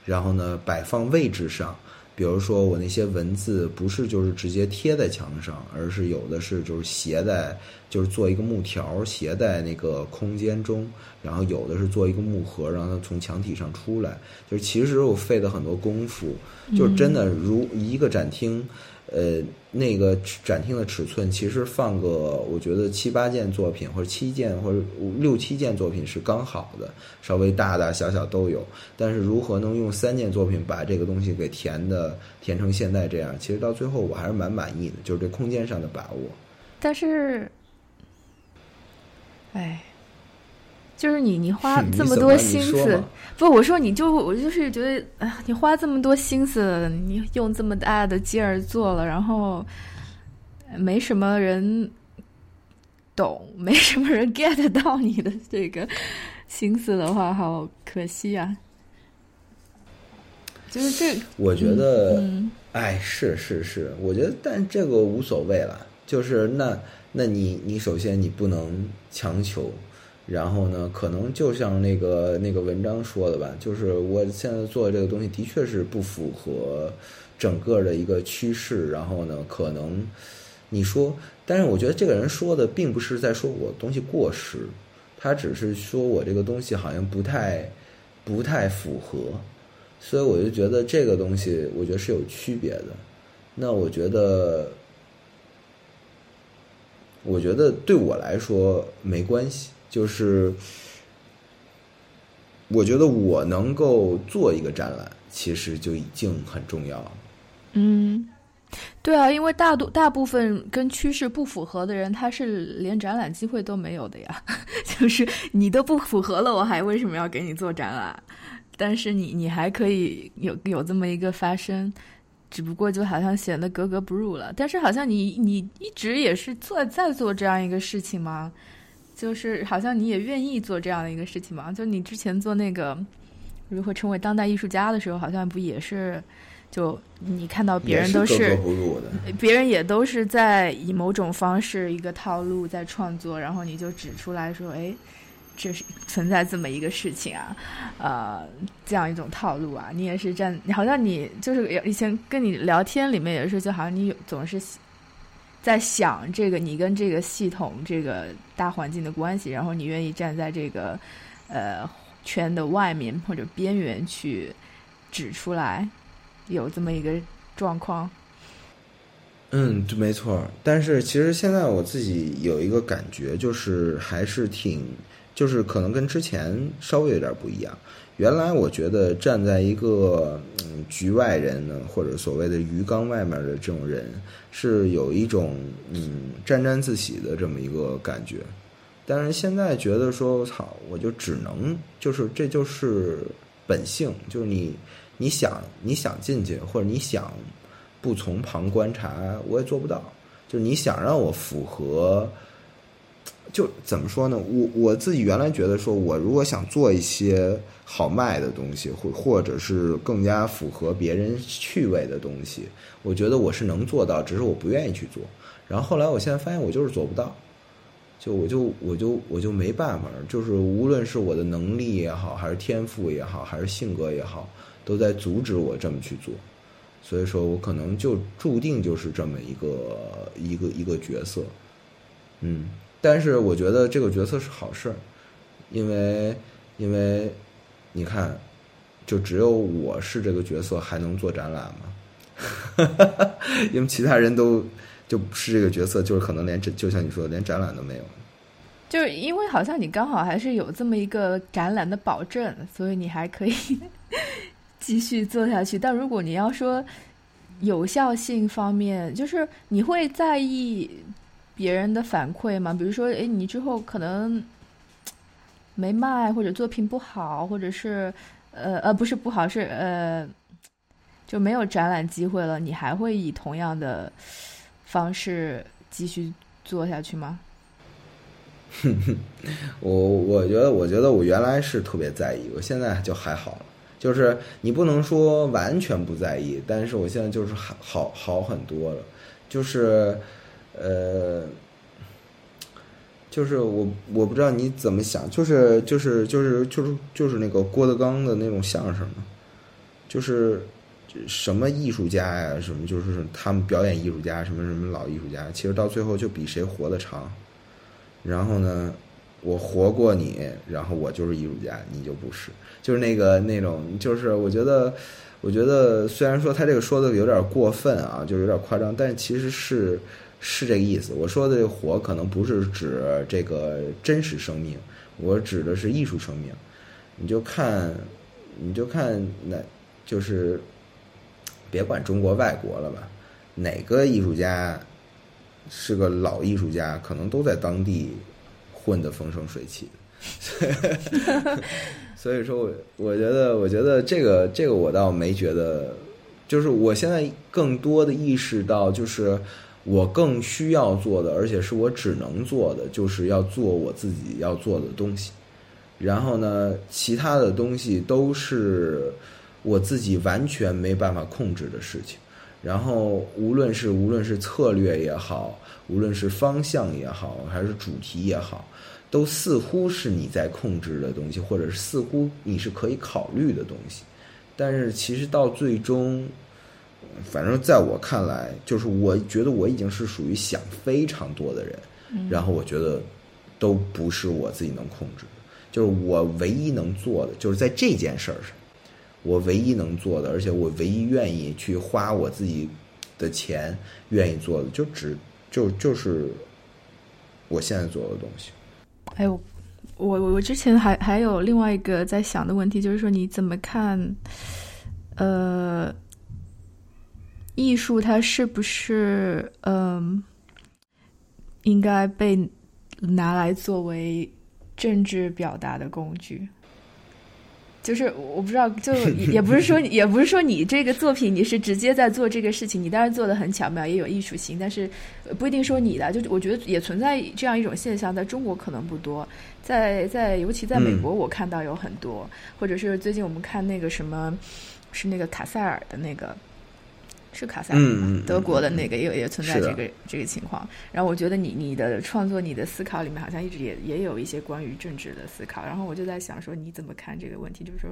S2: 然后呢，摆放位置上。比如说，我那些文字不是就是直接贴在墙上，而是有的是就是斜在，就是做一个木条斜在那个空间中，然后有的是做一个木盒，让它从墙体上出来。就是其实我费了很多功夫，就是真的如一个展厅。呃，那个展厅的尺寸其实放个，我觉得七八件作品或者七件或者六七件作品是刚好的，稍微大大小小都有。但是如何能用三件作品把这个东西给填的填成现在这样，其实到最后我还是蛮满意的，就是这空间上的把握。
S1: 但是，哎。就是你你花 这么多心思，不，我说你就我就是觉得，哎呀，你花这么多心思，你用这么大的劲儿做了，然后没什么人懂，没什么人 get 到你的这个心思的话，好可惜啊。就是这，
S2: 我觉得，哎，是是是，我觉得，但这个无所谓了。就是那，那你你首先你不能强求，然后呢，可能就像那个那个文章说的吧，就是我现在做的这个东西的确是不符合整个的一个趋势，然后呢，可能你说，但是我觉得这个人说的并不是在说我东西过时，他只是说我这个东西好像不太不太符合。所以我就觉得这个东西，我觉得是有区别的。那我觉得，我觉得对我来说没关系。就是，我觉得我能够做一个展览，其实就已经很重要了。
S1: 嗯，对啊，因为大多大部分跟趋势不符合的人，他是连展览机会都没有的呀。就是你都不符合了，我还为什么要给你做展览？但是你你还可以有有这么一个发声，只不过就好像显得格格不入了。但是好像你你一直也是做在做这样一个事情吗？就是好像你也愿意做这样的一个事情嘛？就你之前做那个如何成为当代艺术家的时候，好像不也是就你看到别人都是别人也都是在以某种方式一个套路在创作，然后你就指出来说，哎。这是存在这么一个事情啊，呃，这样一种套路啊，你也是站，好像你就是以前跟你聊天里面也是，就好像你有总是在想这个你跟这个系统、这个大环境的关系，然后你愿意站在这个呃圈的外面或者边缘去指出来，有这么一个状况。
S2: 嗯，对没错。但是其实现在我自己有一个感觉，就是还是挺。就是可能跟之前稍微有点不一样。原来我觉得站在一个局外人呢，或者所谓的鱼缸外面的这种人，是有一种嗯沾沾自喜的这么一个感觉。但是现在觉得说我，操，我就只能就是这就是本性，就是你你想你想进去，或者你想不从旁观察，我也做不到。就是你想让我符合。就怎么说呢？我我自己原来觉得，说我如果想做一些好卖的东西，或或者是更加符合别人趣味的东西，我觉得我是能做到，只是我不愿意去做。然后后来，我现在发现我就是做不到，就我就我就我就没办法，就是无论是我的能力也好，还是天赋也好，还是性格也好，都在阻止我这么去做。所以说我可能就注定就是这么一个一个一个角色，嗯。但是我觉得这个角色是好事，因为因为你看，就只有我是这个角色还能做展览嘛，因为其他人都就不是这个角色，就是可能连这就像你说的，连展览都没有。
S1: 就是因为好像你刚好还是有这么一个展览的保证，所以你还可以 继续做下去。但如果你要说有效性方面，就是你会在意。别人的反馈嘛，比如说，哎，你之后可能没卖，或者作品不好，或者是呃呃，不是不好，是呃就没有展览机会了，你还会以同样的方式继续做下去吗？
S2: 我我觉得，我觉得我原来是特别在意，我现在就还好了。就是你不能说完全不在意，但是我现在就是好好好很多了，就是。呃，就是我我不知道你怎么想，就是就是就是就是就是那个郭德纲的那种相声嘛，就是什么艺术家呀，什么就是他们表演艺术家，什么什么老艺术家，其实到最后就比谁活得长。然后呢，我活过你，然后我就是艺术家，你就不是，就是那个那种，就是我觉得，我觉得虽然说他这个说的有点过分啊，就有点夸张，但其实是。是这个意思。我说的这个活可能不是指这个真实生命，我指的是艺术生命。你就看，你就看，那就是别管中国外国了吧？哪个艺术家是个老艺术家，可能都在当地混得风生水起。所以说，我我觉得，我觉得这个这个我倒没觉得，就是我现在更多的意识到，就是我更需要做的，而且是我只能做的，就是要做我自己要做的东西。然后呢，其他的东西都是我自己完全没办法控制的事情。然后，无论是无论是策略也好，无论是方向也好，还是主题也好，都似乎是你在控制的东西，或者是似乎你是可以考虑的东西。但是，其实到最终，反正在我看来，就是我觉得我已经是属于想非常多的人。然后，我觉得都不是我自己能控制的。就是我唯一能做的，就是在这件事儿上。我唯一能做的，而且我唯一愿意去花我自己的钱愿意做的，就只就就是我现在做的东西。
S1: 哎呦，我我我之前还还有另外一个在想的问题，就是说你怎么看？呃，艺术它是不是嗯应该被拿来作为政治表达的工具？就是我不知道，就也不是说，也不是说你这个作品你是直接在做这个事情，你当然做的很巧妙，也有艺术性，但是不一定说你的。就我觉得也存在这样一种现象，在中国可能不多，在在尤其在美国，我看到有很多，或者是最近我们看那个什么，是那个卡塞尔的那个。是卡塞尔，德国的那个也也存在这个这个情况。然后我觉得你你的创作、你的思考里面好像一直也也有一些关于政治的思考。然后我就在想说，你怎么看这个问题？就是说，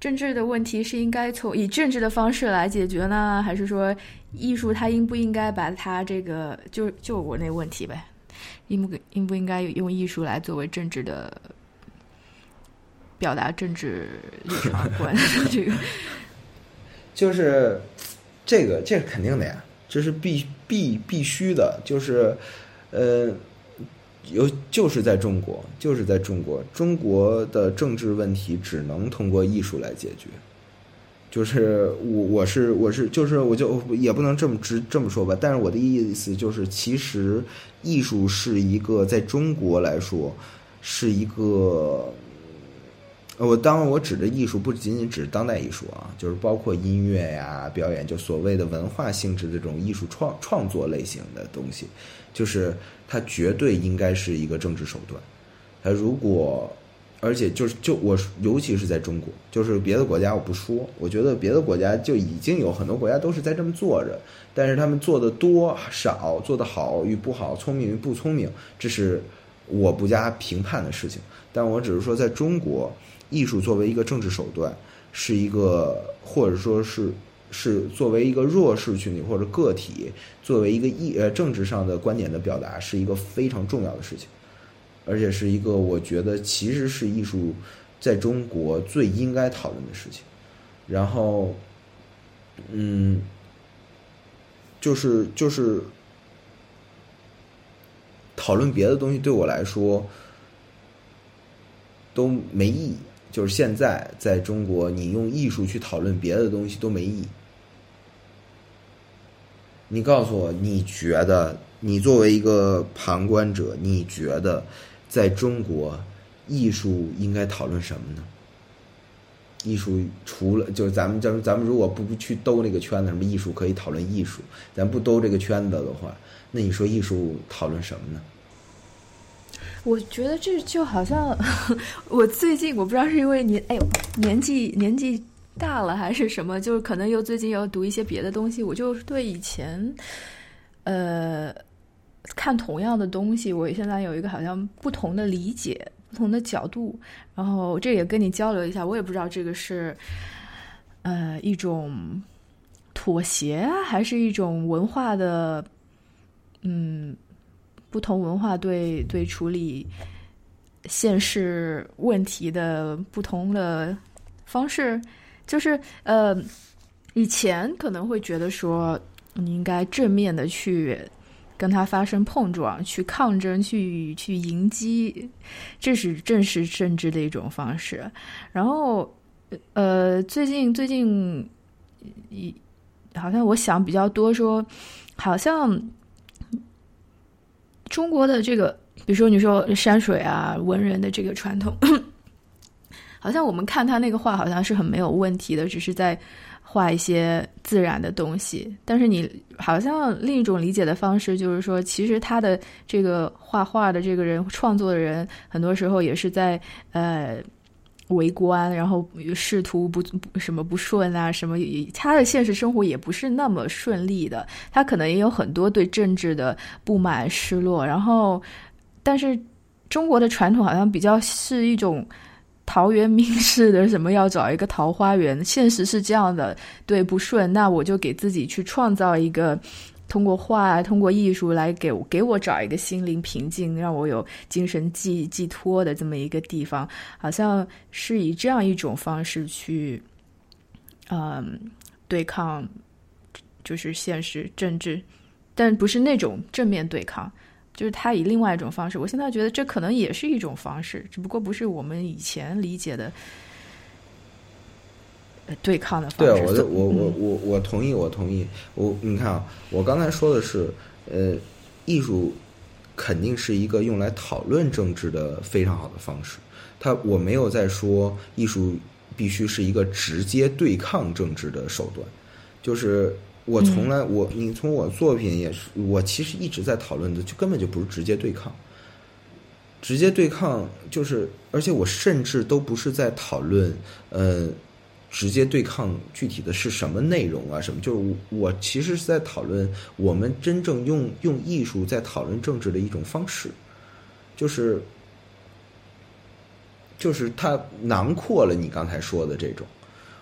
S1: 政治的问题是应该从以政治的方式来解决呢，还是说艺术它应不应该把它这个就就我那问题呗，应不应不应该用艺术来作为政治的表达政治立场观？这个
S2: 就是。这个这是肯定的呀，这是必必必须的，就是，呃，有就是在中国，就是在中国，中国的政治问题只能通过艺术来解决。就是我我是我是就是我就也不能这么直这么说吧，但是我的意思就是，其实艺术是一个在中国来说是一个。我当然，我指的艺术不仅仅指当代艺术啊，就是包括音乐呀、表演，就所谓的文化性质的这种艺术创创作类型的东西，就是它绝对应该是一个政治手段。它如果，而且就是就我，尤其是在中国，就是别的国家我不说，我觉得别的国家就已经有很多国家都是在这么做着，但是他们做的多少、做的好与不好、聪明与不聪明，这是我不加评判的事情。但我只是说，在中国。艺术作为一个政治手段，是一个，或者说是是作为一个弱势群体或者个体，作为一个艺呃政治上的观点的表达，是一个非常重要的事情，而且是一个我觉得其实是艺术在中国最应该讨论的事情。然后，嗯，就是就是讨论别的东西对我来说都没意义。就是现在，在中国，你用艺术去讨论别的东西都没意义。你告诉我，你觉得你作为一个旁观者，你觉得在中国，艺术应该讨论什么呢？艺术除了就是咱们，咱咱们如果不不去兜那个圈子，什么艺术可以讨论艺术，咱不兜这个圈子的话，那你说艺术讨论什么呢？
S1: 我觉得这就好像 我最近我不知道是因为年哎呦年纪年纪大了还是什么，就是可能又最近要读一些别的东西，我就对以前呃看同样的东西，我现在有一个好像不同的理解、不同的角度，然后这也跟你交流一下，我也不知道这个是呃一种妥协还是一种文化的嗯。不同文化对对处理现实问题的不同的方式，就是呃，以前可能会觉得说你应该正面的去跟他发生碰撞，去抗争，去去迎击，这是正是政治的一种方式。然后呃，最近最近一好像我想比较多，说好像。中国的这个比如说你说山水啊，文人的这个传统，好像我们看他那个画，好像是很没有问题的，只是在画一些自然的东西。但是你好像另一种理解的方式，就是说，其实他的这个画画的这个人，创作的人，很多时候也是在呃。为官，然后仕途不不什么不顺啊，什么也他的现实生活也不是那么顺利的，他可能也有很多对政治的不满、失落。然后，但是中国的传统好像比较是一种陶渊明式的，什么要找一个桃花源，现实是这样的，对不顺，那我就给自己去创造一个。通过画，通过艺术来给给我找一个心灵平静，让我有精神寄寄托的这么一个地方，好像是以这样一种方式去，嗯，对抗，就是现实政治，但不是那种正面对抗，就是他以另外一种方式。我现在觉得这可能也是一种方式，只不过不是我们以前理解的。对抗的方式。
S2: 对，我我我我我同意，我同意。我你看啊，我刚才说的是，呃，艺术肯定是一个用来讨论政治的非常好的方式。他我没有在说艺术必须是一个直接对抗政治的手段。就是我从来我你从我作品也是，我其实一直在讨论的，就根本就不是直接对抗。直接对抗就是，而且我甚至都不是在讨论，呃。直接对抗具体的是什么内容啊？什么？就是我其实是在讨论我们真正用用艺术在讨论政治的一种方式，就是就是它囊括了你刚才说的这种，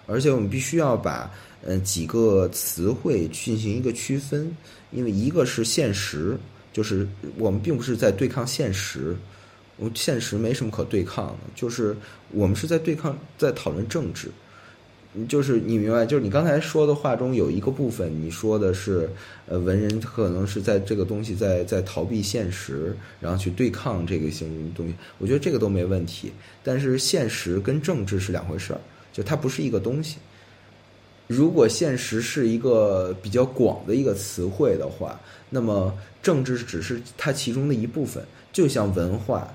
S2: 而且我们必须要把嗯几个词汇进行一个区分，因为一个是现实，就是我们并不是在对抗现实，我现实没什么可对抗的，就是我们是在对抗，在讨论政治。就是你明白，就是你刚才说的话中有一个部分，你说的是，呃，文人可能是在这个东西在在逃避现实，然后去对抗这个性东西。我觉得这个都没问题。但是现实跟政治是两回事儿，就它不是一个东西。如果现实是一个比较广的一个词汇的话，那么政治只是它其中的一部分，就像文化。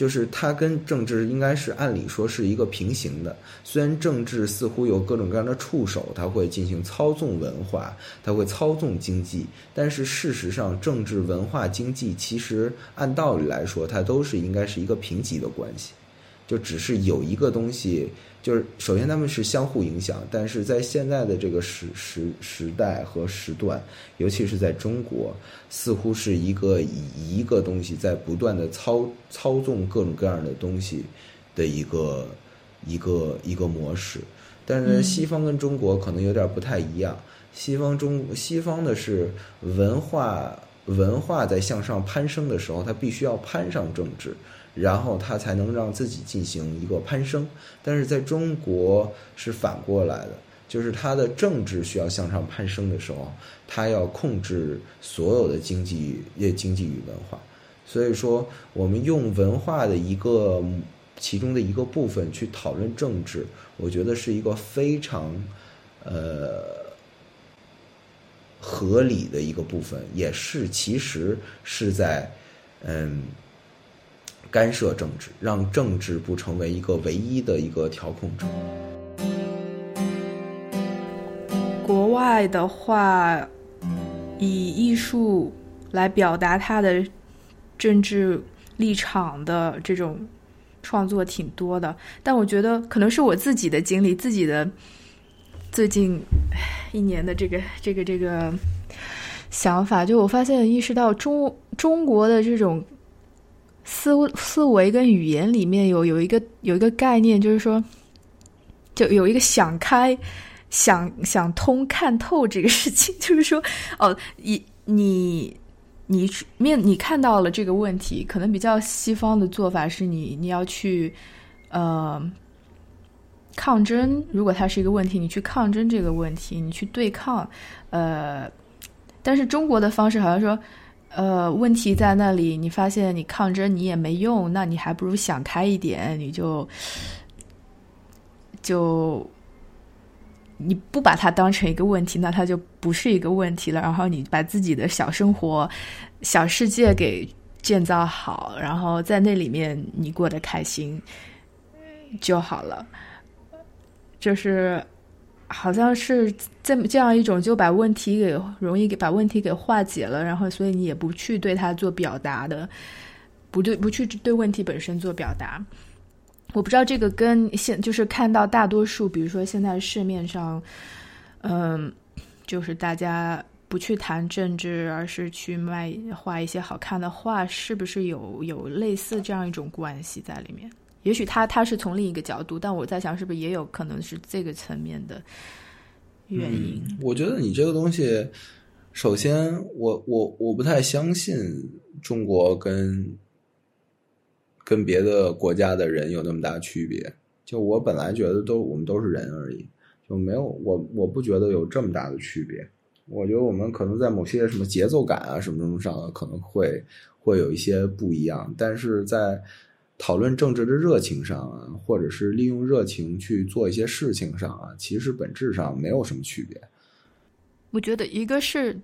S2: 就是它跟政治应该是按理说是一个平行的，虽然政治似乎有各种各样的触手，它会进行操纵文化，它会操纵经济，但是事实上，政治、文化、经济其实按道理来说，它都是应该是一个平级的关系，就只是有一个东西。就是首先他们是相互影响，但是在现在的这个时时时代和时段，尤其是在中国，似乎是一个以一个东西在不断的操操纵各种各样的东西的一个一个一个模式。但是西方跟中国可能有点不太一样，西方中西方的是文化文化在向上攀升的时候，它必须要攀上政治。然后他才能让自己进行一个攀升，但是在中国是反过来的，就是他的政治需要向上攀升的时候，他要控制所有的经济业、经济与文化。所以说，我们用文化的一个其中的一个部分去讨论政治，我觉得是一个非常呃合理的一个部分，也是其实是在嗯。干涉政治，让政治不成为一个唯一的一个调控者。
S1: 国外的话，以艺术来表达他的政治立场的这种创作挺多的，但我觉得可能是我自己的经历，自己的最近一年的这个这个这个想法，就我发现意识到中中国的这种。思思维跟语言里面有有一个有一个概念，就是说，就有一个想开、想想通、看透这个事情。就是说，哦，你你你面你看到了这个问题，可能比较西方的做法是你你要去呃抗争。如果它是一个问题，你去抗争这个问题，你去对抗。呃，但是中国的方式好像说。呃，问题在那里，你发现你抗争你也没用，那你还不如想开一点，你就就你不把它当成一个问题，那它就不是一个问题了。然后你把自己的小生活、小世界给建造好，然后在那里面你过得开心就好了。就是好像是这这样一种，就把问题给容易给把问题给化解了，然后所以你也不去对他做表达的，不对，不去对问题本身做表达。我不知道这个跟现就是看到大多数，比如说现在市面上，嗯，就是大家不去谈政治，而是去卖画一些好看的画，是不是有有类似这样一种关系在里面？也许他他是从另一个角度，但我在想，是不是也有可能是这个层面的原因？
S2: 我觉得你这个东西，首先，我我我不太相信中国跟跟别的国家的人有那么大区别。就我本来觉得都我们都是人而已，就没有我我不觉得有这么大的区别。我觉得我们可能在某些什么节奏感啊什么什么上可能会会有一些不一样，但是在。讨论政治的热情上啊，或者是利用热情去做一些事情上啊，其实本质上没有什么区别。
S1: 我觉得一个是，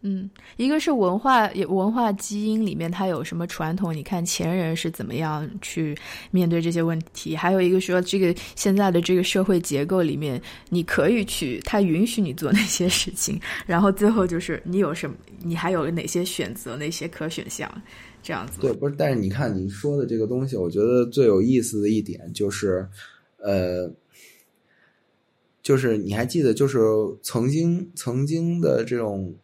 S1: 嗯，一个是文化文化基因里面它有什么传统，你看前人是怎么样去面对这些问题；还有一个说，这个现在的这个社会结构里面，你可以去，它允许你做那些事情。然后最后就是你有什么，你还有哪些选择，哪些可选项。这样子
S2: 对，不是，但是你看你说的这个东西，我觉得最有意思的一点就是，呃，就是你还记得，就是曾经曾经的这种，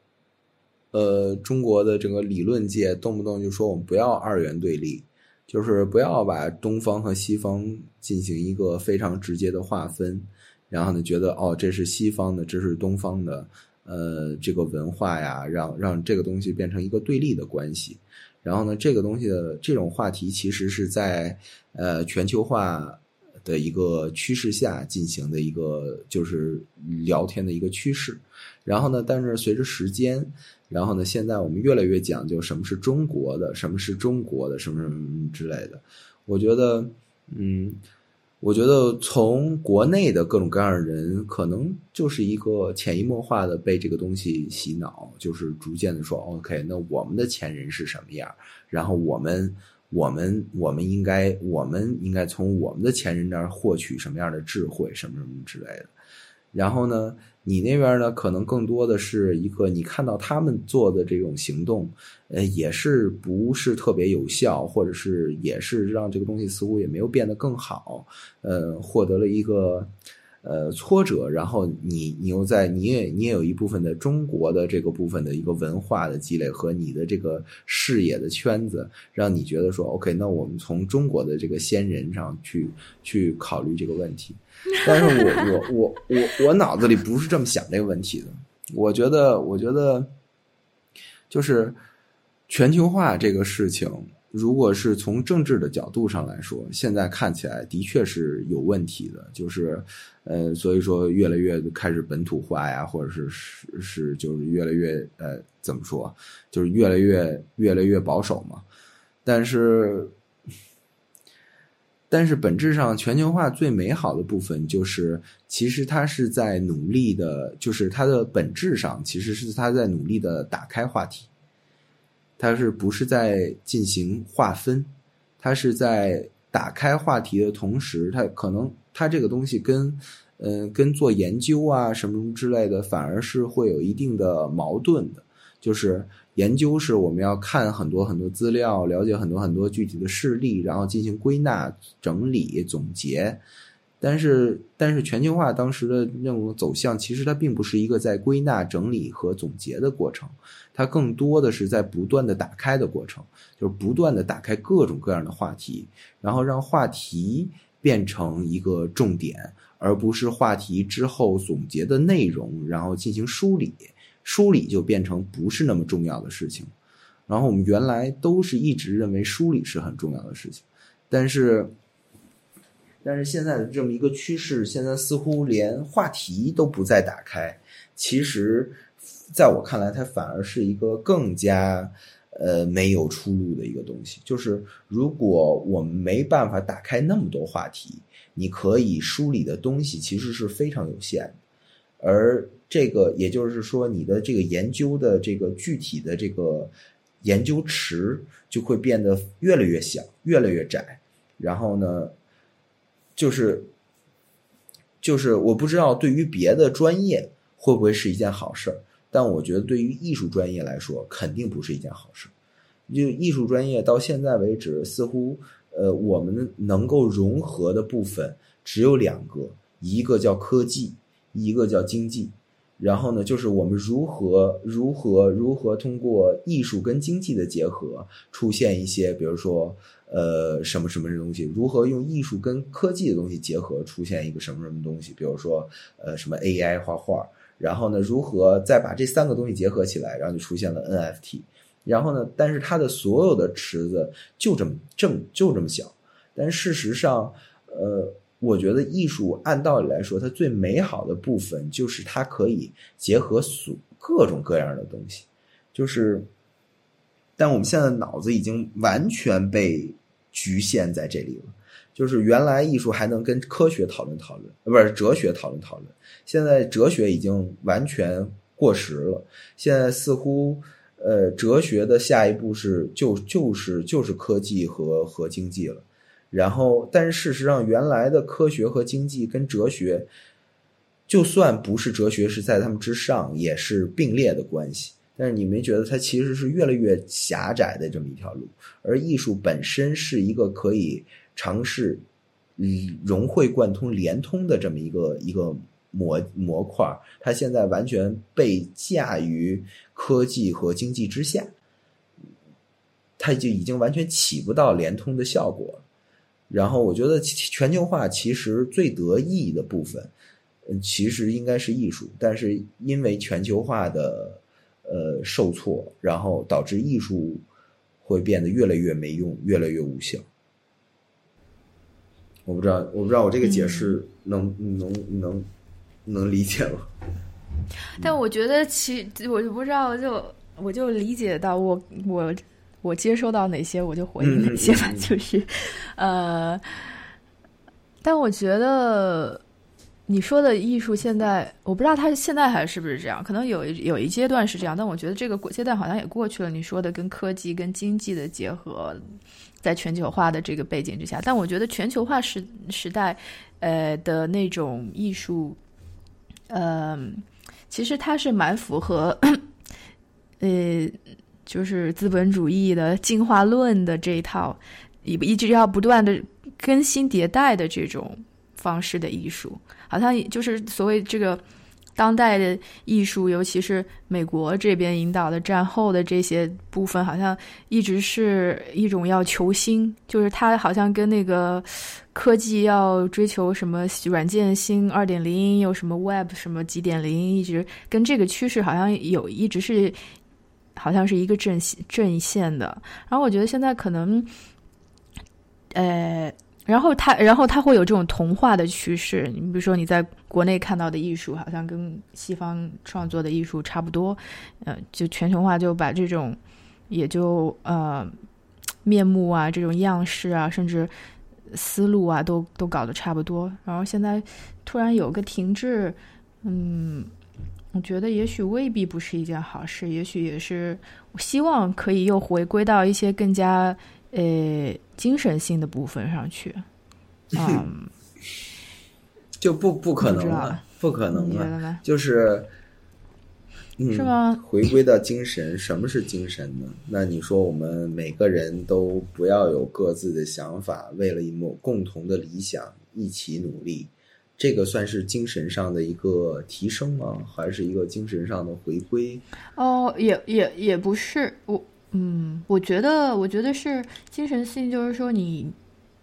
S2: 呃，中国的整个理论界动不动就说我们不要二元对立，就是不要把东方和西方进行一个非常直接的划分，然后呢，觉得哦，这是西方的，这是东方的，呃，这个文化呀，让让这个东西变成一个对立的关系。然后呢，这个东西的这种话题其实是在呃全球化的一个趋势下进行的一个就是聊天的一个趋势。然后呢，但是随着时间，然后呢，现在我们越来越讲究什么是中国的，什么是中国的，什么什么之类的。我觉得，嗯。我觉得从国内的各种各样的人，可能就是一个潜移默化的被这个东西洗脑，就是逐渐的说，OK，那我们的前人是什么样？然后我们，我们，我们应该，我们应该从我们的前人那儿获取什么样的智慧，什么什么之类的。然后呢？你那边呢？可能更多的是一个，你看到他们做的这种行动，呃，也是不是特别有效，或者是也是让这个东西似乎也没有变得更好，呃，获得了一个呃挫折。然后你你又在你也你也有一部分的中国的这个部分的一个文化的积累和你的这个视野的圈子，让你觉得说，OK，那我们从中国的这个先人上去去考虑这个问题。但是我我我我我脑子里不是这么想这个问题的。我觉得，我觉得，就是全球化这个事情，如果是从政治的角度上来说，现在看起来的确是有问题的。就是，呃，所以说越来越开始本土化呀，或者是是是，就是越来越呃，怎么说，就是越来越越来越保守嘛。但是。但是本质上，全球化最美好的部分就是，其实它是在努力的，就是它的本质上其实是它在努力的打开话题，它是不是在进行划分？它是在打开话题的同时，它可能它这个东西跟，嗯，跟做研究啊什么之类的，反而是会有一定的矛盾的，就是。研究是我们要看很多很多资料，了解很多很多具体的事例，然后进行归纳、整理、总结。但是，但是全球化当时的那种走向，其实它并不是一个在归纳、整理和总结的过程，它更多的是在不断的打开的过程，就是不断的打开各种各样的话题，然后让话题变成一个重点，而不是话题之后总结的内容，然后进行梳理。梳理就变成不是那么重要的事情，然后我们原来都是一直认为梳理是很重要的事情，但是，但是现在的这么一个趋势，现在似乎连话题都不再打开。其实，在我看来，它反而是一个更加呃没有出路的一个东西。就是如果我们没办法打开那么多话题，你可以梳理的东西其实是非常有限的，而。这个也就是说，你的这个研究的这个具体的这个研究池就会变得越来越小，越来越窄。然后呢，就是就是我不知道对于别的专业会不会是一件好事，但我觉得对于艺术专业来说，肯定不是一件好事。就艺术专业到现在为止，似乎呃我们能够融合的部分只有两个，一个叫科技，一个叫经济。然后呢，就是我们如何如何如何通过艺术跟经济的结合，出现一些，比如说，呃，什么什么东西？如何用艺术跟科技的东西结合，出现一个什么什么东西？比如说，呃，什么 AI 画画？然后呢，如何再把这三个东西结合起来，然后就出现了 NFT？然后呢，但是它的所有的池子就这么正就这么小，但事实上，呃。我觉得艺术按道理来说，它最美好的部分就是它可以结合所各种各样的东西，就是，但我们现在脑子已经完全被局限在这里了。就是原来艺术还能跟科学讨论讨论，不是哲学讨论讨论，现在哲学已经完全过时了。现在似乎，呃，哲学的下一步是就就是就是科技和和经济了。然后，但是事实上，原来的科学和经济跟哲学，就算不是哲学是在他们之上，也是并列的关系。但是你没觉得它其实是越来越狭窄的这么一条路？而艺术本身是一个可以尝试，嗯，融会贯通、连通的这么一个一个模模块，它现在完全被架于科技和经济之下，它就已经完全起不到连通的效果。然后我觉得全球化其实最得意的部分，嗯，其实应该是艺术，但是因为全球化的呃受挫，然后导致艺术会变得越来越没用，越来越无效。我不知道，我不知道我这个解释能能能能理解吗？
S1: 但我觉得其我就不知道，就我就理解到我我。我接收到哪些，我就回应哪些吧。就是，呃，但我觉得你说的艺术现在，我不知道它现在还是不是这样。可能有一有一阶段是这样，但我觉得这个阶段好像也过去了。你说的跟科技、跟经济的结合，在全球化的这个背景之下，但我觉得全球化时时代，呃的那种艺术，嗯，其实它是蛮符合，呃。就是资本主义的进化论的这一套，一一直要不断的更新迭代的这种方式的艺术，好像就是所谓这个当代的艺术，尤其是美国这边引导的战后的这些部分，好像一直是一种要求新，就是它好像跟那个科技要追求什么软件新二点零，有什么 Web 什么几点零，一直跟这个趋势好像有一直是。好像是一个正正线的，然后我觉得现在可能，呃，然后它，然后它会有这种同化的趋势。你比如说，你在国内看到的艺术，好像跟西方创作的艺术差不多，呃，就全球化就把这种也就呃面目啊、这种样式啊，甚至思路啊，都都搞得差不多。然后现在突然有个停滞，嗯。我觉得也许未必不是一件好事，也许也是希望可以又回归到一些更加呃精神性的部分上去。嗯，
S2: 就不不可能了，不可能了，就是
S1: 是吗？
S2: 回归到精神，什么是精神呢？那你说我们每个人都不要有各自的想法，为了一某共同的理想一起努力。这个算是精神上的一个提升吗？还是一个精神上的回归？
S1: 哦，也也也不是，我嗯，我觉得，我觉得是精神性，就是说你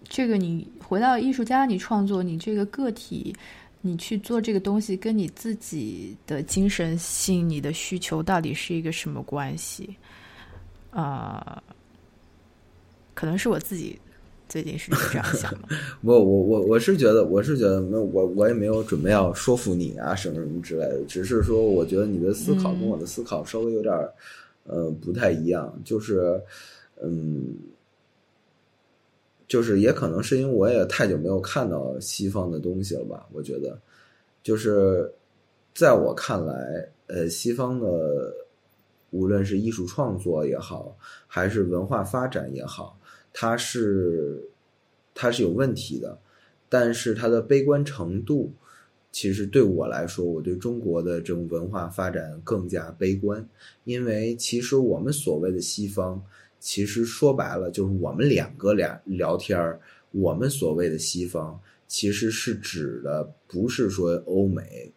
S1: 这个你回到艺术家，你创作，你这个个体，你去做这个东西，跟你自己的精神性、你的需求到底是一个什么关系？啊，可能是我自己。最近是这样想的，
S2: 我我我我是觉得，我是觉得，没我我也没有准备要说服你啊，什么什么之类的，只是说，我觉得你的思考跟我的思考稍微有点呃不太一样，就是嗯，就是也可能是因为我也太久没有看到西方的东西了吧？我觉得，就是在我看来，呃，西方的无论是艺术创作也好，还是文化发展也好，它是它是有问题的，但是它的悲观程度，其实对我来说，我对中国的这种文化发展更加悲观，因为其实我们所谓的西方，其实说白了就是我们两个俩聊天儿，我们所谓的西方，其实是指的不是说欧美，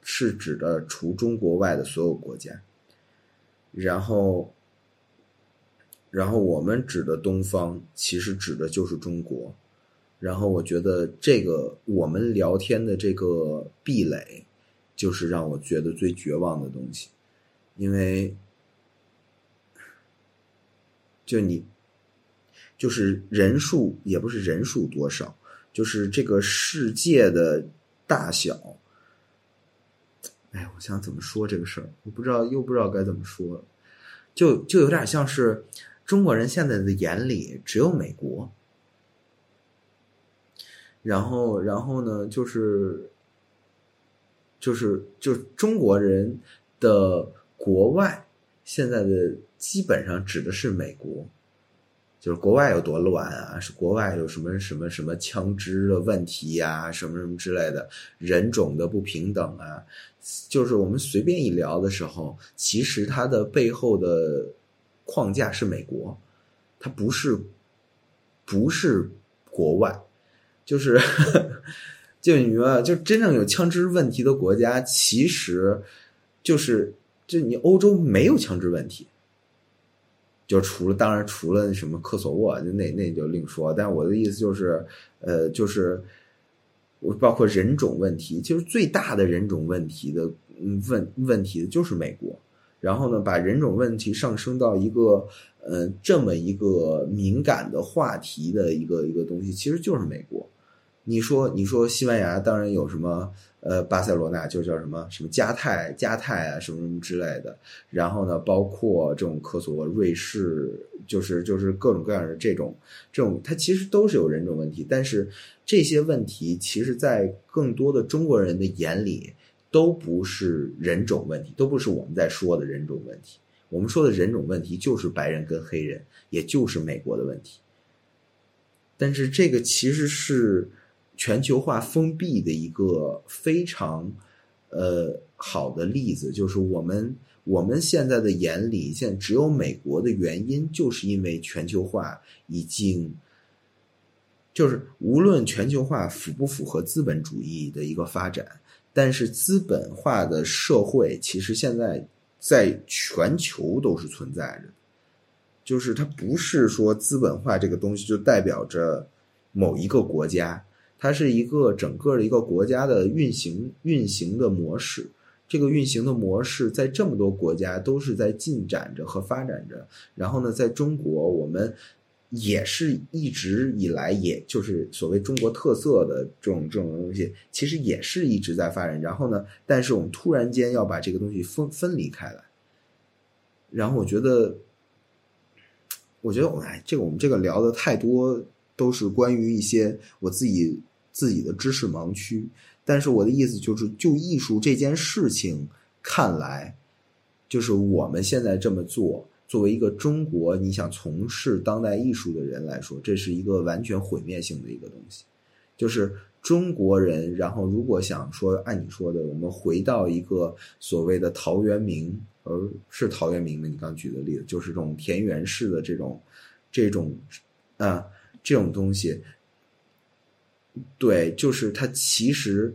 S2: 是指的除中国外的所有国家。然后，然后我们指的东方，其实指的就是中国。然后我觉得这个我们聊天的这个壁垒，就是让我觉得最绝望的东西，因为就你，就是人数也不是人数多少，就是这个世界的大小。哎，我想怎么说这个事儿，我不知道，又不知道该怎么说，就就有点像是中国人现在的眼里只有美国，然后，然后呢，就是，就是，就中国人的国外现在的基本上指的是美国，就是国外有多乱啊，是国外有什么什么什么枪支的问题呀、什么什么之类的，人种的不平等啊，就是我们随便一聊的时候，其实它的背后的框架是美国，它不是不是国外，就是 就你说，就真正有枪支问题的国家，其实就是就你欧洲没有枪支问题。就除了当然除了什么科索沃，就那那就另说。但我的意思就是，呃，就是我包括人种问题，其实最大的人种问题的问问题的就是美国。然后呢，把人种问题上升到一个呃这么一个敏感的话题的一个一个东西，其实就是美国。你说你说西班牙当然有什么呃巴塞罗那就叫什么什么加泰加泰啊什么什么之类的，然后呢，包括这种科索沃、瑞士，就是就是各种各样的这种这种，它其实都是有人种问题，但是这些问题其实，在更多的中国人的眼里，都不是人种问题，都不是我们在说的人种问题。我们说的人种问题就是白人跟黑人，也就是美国的问题。但是这个其实是全球化封闭的一个非常呃好的例子，就是我们我们现在的眼里，现在只有美国的原因，就是因为全球化已经，就是无论全球化符不符合资本主义的一个发展，但是资本化的社会其实现在在全球都是存在着的。就是它不是说资本化这个东西就代表着某一个国家，它是一个整个的一个国家的运行运行的模式。这个运行的模式在这么多国家都是在进展着和发展着。然后呢，在中国，我们也是一直以来，也就是所谓中国特色的这种这种东西，其实也是一直在发展。然后呢，但是我们突然间要把这个东西分分离开来，然后我觉得。我觉得，哎，这个我们这个聊的太多，都是关于一些我自己自己的知识盲区。但是我的意思就是，就艺术这件事情看来，就是我们现在这么做，作为一个中国你想从事当代艺术的人来说，这是一个完全毁灭性的一个东西。就是中国人，然后如果想说按你说的，我们回到一个所谓的陶渊明。而是陶渊明的，你刚举的例子，就是这种田园式的这种，这种，啊，这种东西，对，就是它其实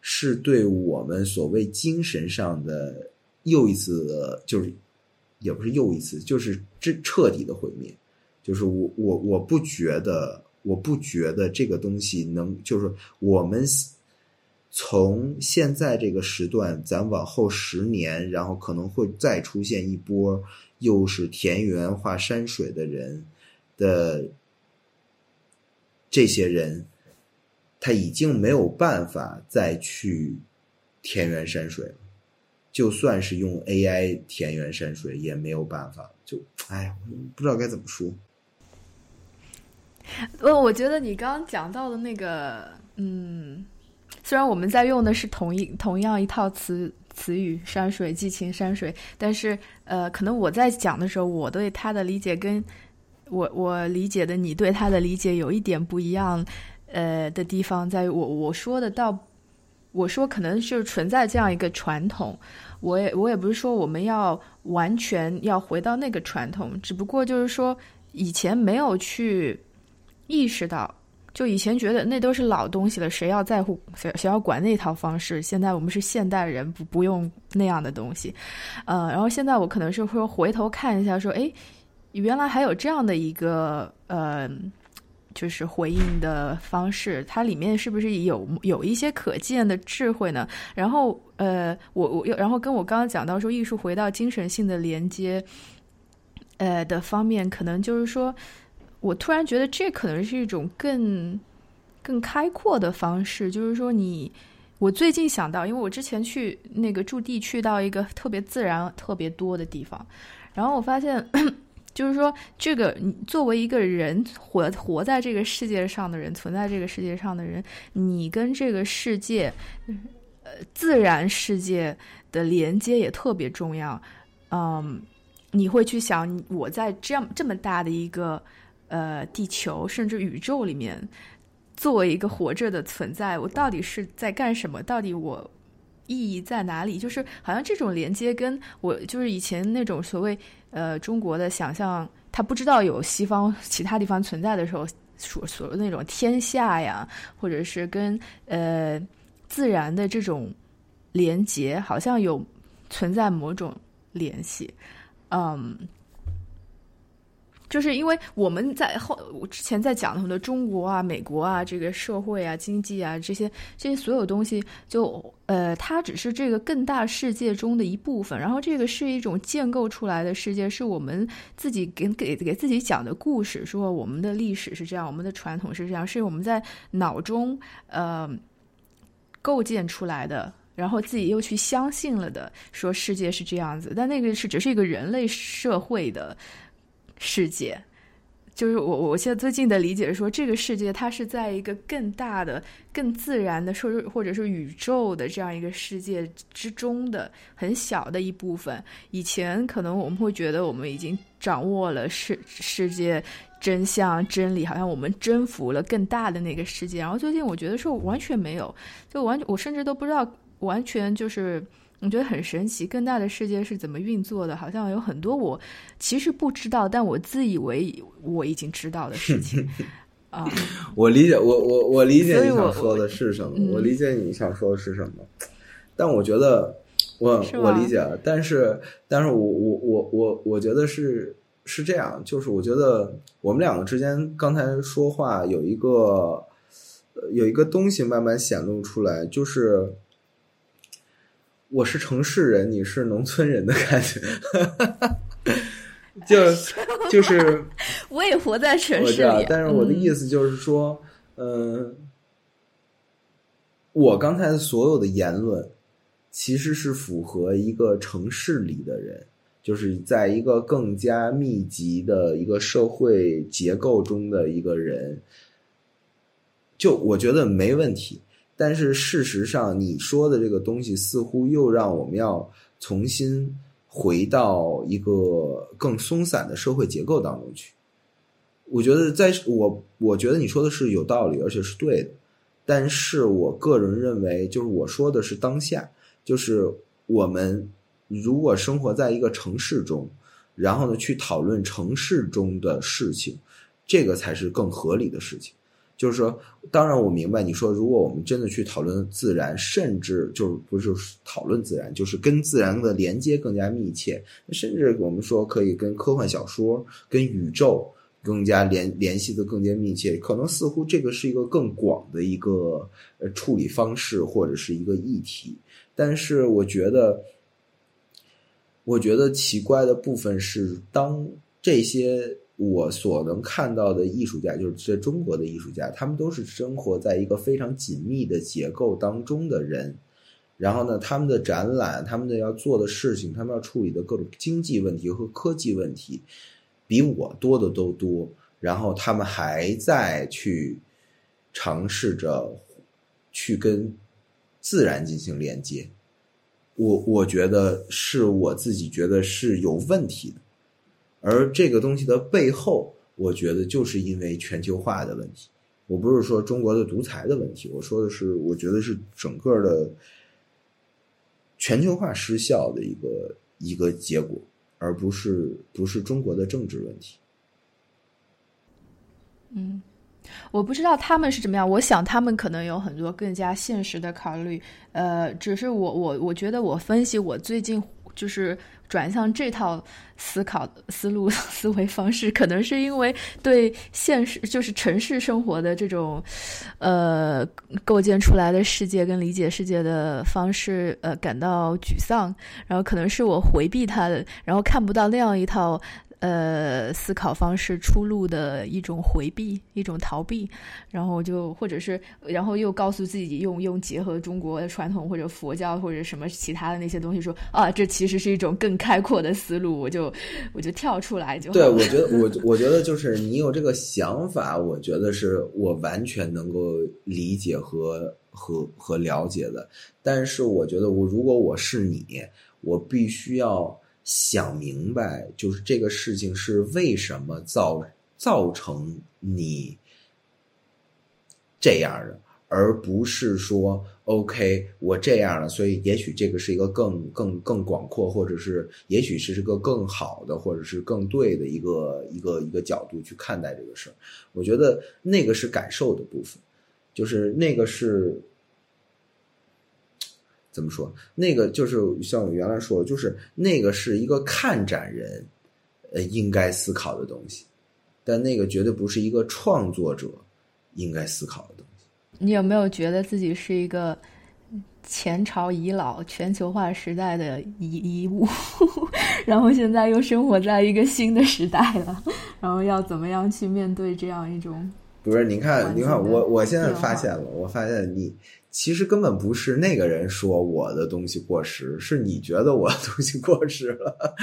S2: 是对我们所谓精神上的又一次，就是也不是又一次，就是这彻底的毁灭。就是我我我不觉得，我不觉得这个东西能，就是我们。从现在这个时段，咱往后十年，然后可能会再出现一波，又是田园画山水的人的这些人，他已经没有办法再去田园山水了。就算是用 AI 田园山水，也没有办法。就哎，不知道该怎么说。
S1: 呃，我觉得你刚刚讲到的那个，嗯。虽然我们在用的是同一同样一套词词语山水激情山水，但是呃，可能我在讲的时候，我对他的理解跟我我理解的你对他的理解有一点不一样，呃的地方在于我我说的到我说可能是存在这样一个传统，我也我也不是说我们要完全要回到那个传统，只不过就是说以前没有去意识到。就以前觉得那都是老东西了，谁要在乎谁谁要管那套方式？现在我们是现代人，不不用那样的东西，呃，然后现在我可能是说回头看一下，说，哎，原来还有这样的一个呃，就是回应的方式，它里面是不是有有一些可见的智慧呢？然后，呃，我我又然后跟我刚刚讲到说，艺术回到精神性的连接，呃的方面，可能就是说。我突然觉得这可能是一种更更开阔的方式，就是说，你我最近想到，因为我之前去那个驻地，去到一个特别自然特别多的地方，然后我发现，就是说，这个你作为一个人活活在这个世界上的人，存在这个世界上的人，你跟这个世界，呃，自然世界的连接也特别重要。嗯，你会去想，我在这样这么大的一个。呃，地球甚至宇宙里面，作为一个活着的存在，我到底是在干什么？到底我意义在哪里？就是好像这种连接，跟我就是以前那种所谓呃中国的想象，他不知道有西方其他地方存在的时候，所所谓那种天下呀，或者是跟呃自然的这种连接，好像有存在某种联系，嗯。就是因为我们在后，我之前在讲很多中国啊、美国啊，这个社会啊、经济啊这些这些所有东西，就呃，它只是这个更大世界中的一部分。然后这个是一种建构出来的世界，是我们自己给给给自己讲的故事，说我们的历史是这样，我们的传统是这样，是我们在脑中呃构建出来的，然后自己又去相信了的，说世界是这样子。但那个是只是一个人类社会的。世界，就是我我现在最近的理解是说，这个世界它是在一个更大的、更自然的，说或者是宇宙的这样一个世界之中的很小的一部分。以前可能我们会觉得我们已经掌握了世世界真相真理，好像我们征服了更大的那个世界。然后最近我觉得说完全没有，就完全我甚至都不知道，完全就是。我觉得很神奇，更大的世界是怎么运作的？好像有很多我其实不知道，但我自以为我已经知道的事情 啊。
S2: 我理解，我我我理解你想说的是什么？我理解你想说的是什么？但我觉得，我我理解了，但是，但是我我我我我觉得是是这样，就是我觉得我们两个之间刚才说话有一个有一个东西慢慢显露出来，就是。我是城市人，你是农村人的感觉，就就是
S1: 我也活在城市里，
S2: 但是我的意思就是说，嗯，我刚才的所有的言论其实是符合一个城市里的人，就是在一个更加密集的一个社会结构中的一个人，就我觉得没问题。但是事实上，你说的这个东西似乎又让我们要重新回到一个更松散的社会结构当中去。我觉得，在我我觉得你说的是有道理，而且是对的。但是我个人认为，就是我说的是当下，就是我们如果生活在一个城市中，然后呢去讨论城市中的事情，这个才是更合理的事情。就是说，当然我明白你说，如果我们真的去讨论自然，甚至就是不是讨论自然，就是跟自然的连接更加密切，甚至我们说可以跟科幻小说、跟宇宙更加联联系的更加密切，可能似乎这个是一个更广的一个呃处理方式或者是一个议题。但是我觉得，我觉得奇怪的部分是，当这些。我所能看到的艺术家，就是在中国的艺术家，他们都是生活在一个非常紧密的结构当中的人。然后呢，他们的展览，他们的要做的事情，他们要处理的各种经济问题和科技问题，比我多的都多。然后他们还在去尝试着去跟自然进行连接。我我觉得是我自己觉得是有问题的，而这个东西的背后，我觉得就是因为全球化的问题。我不是说中国的独裁的问题，我说的是，我觉得是整个的全球化失效的一个一个结果，而不是不是中国的政治问题。
S1: 嗯。我不知道他们是怎么样，我想他们可能有很多更加现实的考虑。呃，只是我我我觉得我分析我最近就是转向这套思考思路 思维方式，可能是因为对现实就是城市生活的这种呃构建出来的世界跟理解世界的方式呃感到沮丧，然后可能是我回避他的，然后看不到那样一套。呃，思考方式出路的一种回避，一种逃避，然后就或者是，然后又告诉自己用用结合中国的传统或者佛教或者什么其他的那些东西说啊，这其实是一种更开阔的思路，我就我就跳出来就。
S2: 对，我觉得我 我觉得就是你有这个想法，我觉得是我完全能够理解和和和了解的。但是我觉得我如果我是你，我必须要。想明白，就是这个事情是为什么造造成你这样的，而不是说 OK 我这样了，所以也许这个是一个更更更广阔，或者是也许是个更好的，或者是更对的一个一个一个角度去看待这个事儿。我觉得那个是感受的部分，就是那个是。怎么说？那个就是像我原来说，就是那个是一个看展人，呃，应该思考的东西，但那个绝对不是一个创作者应该思考的东西。
S1: 你有没有觉得自己是一个前朝遗老、全球化时代的遗遗物，然后现在又生活在一个新的时代了，然后要怎么样去面对这样一种？
S2: 不是，你看，你看，我我现在发现了，我发现你。其实根本不是那个人说我的东西过时，是你觉得我的东西过时了。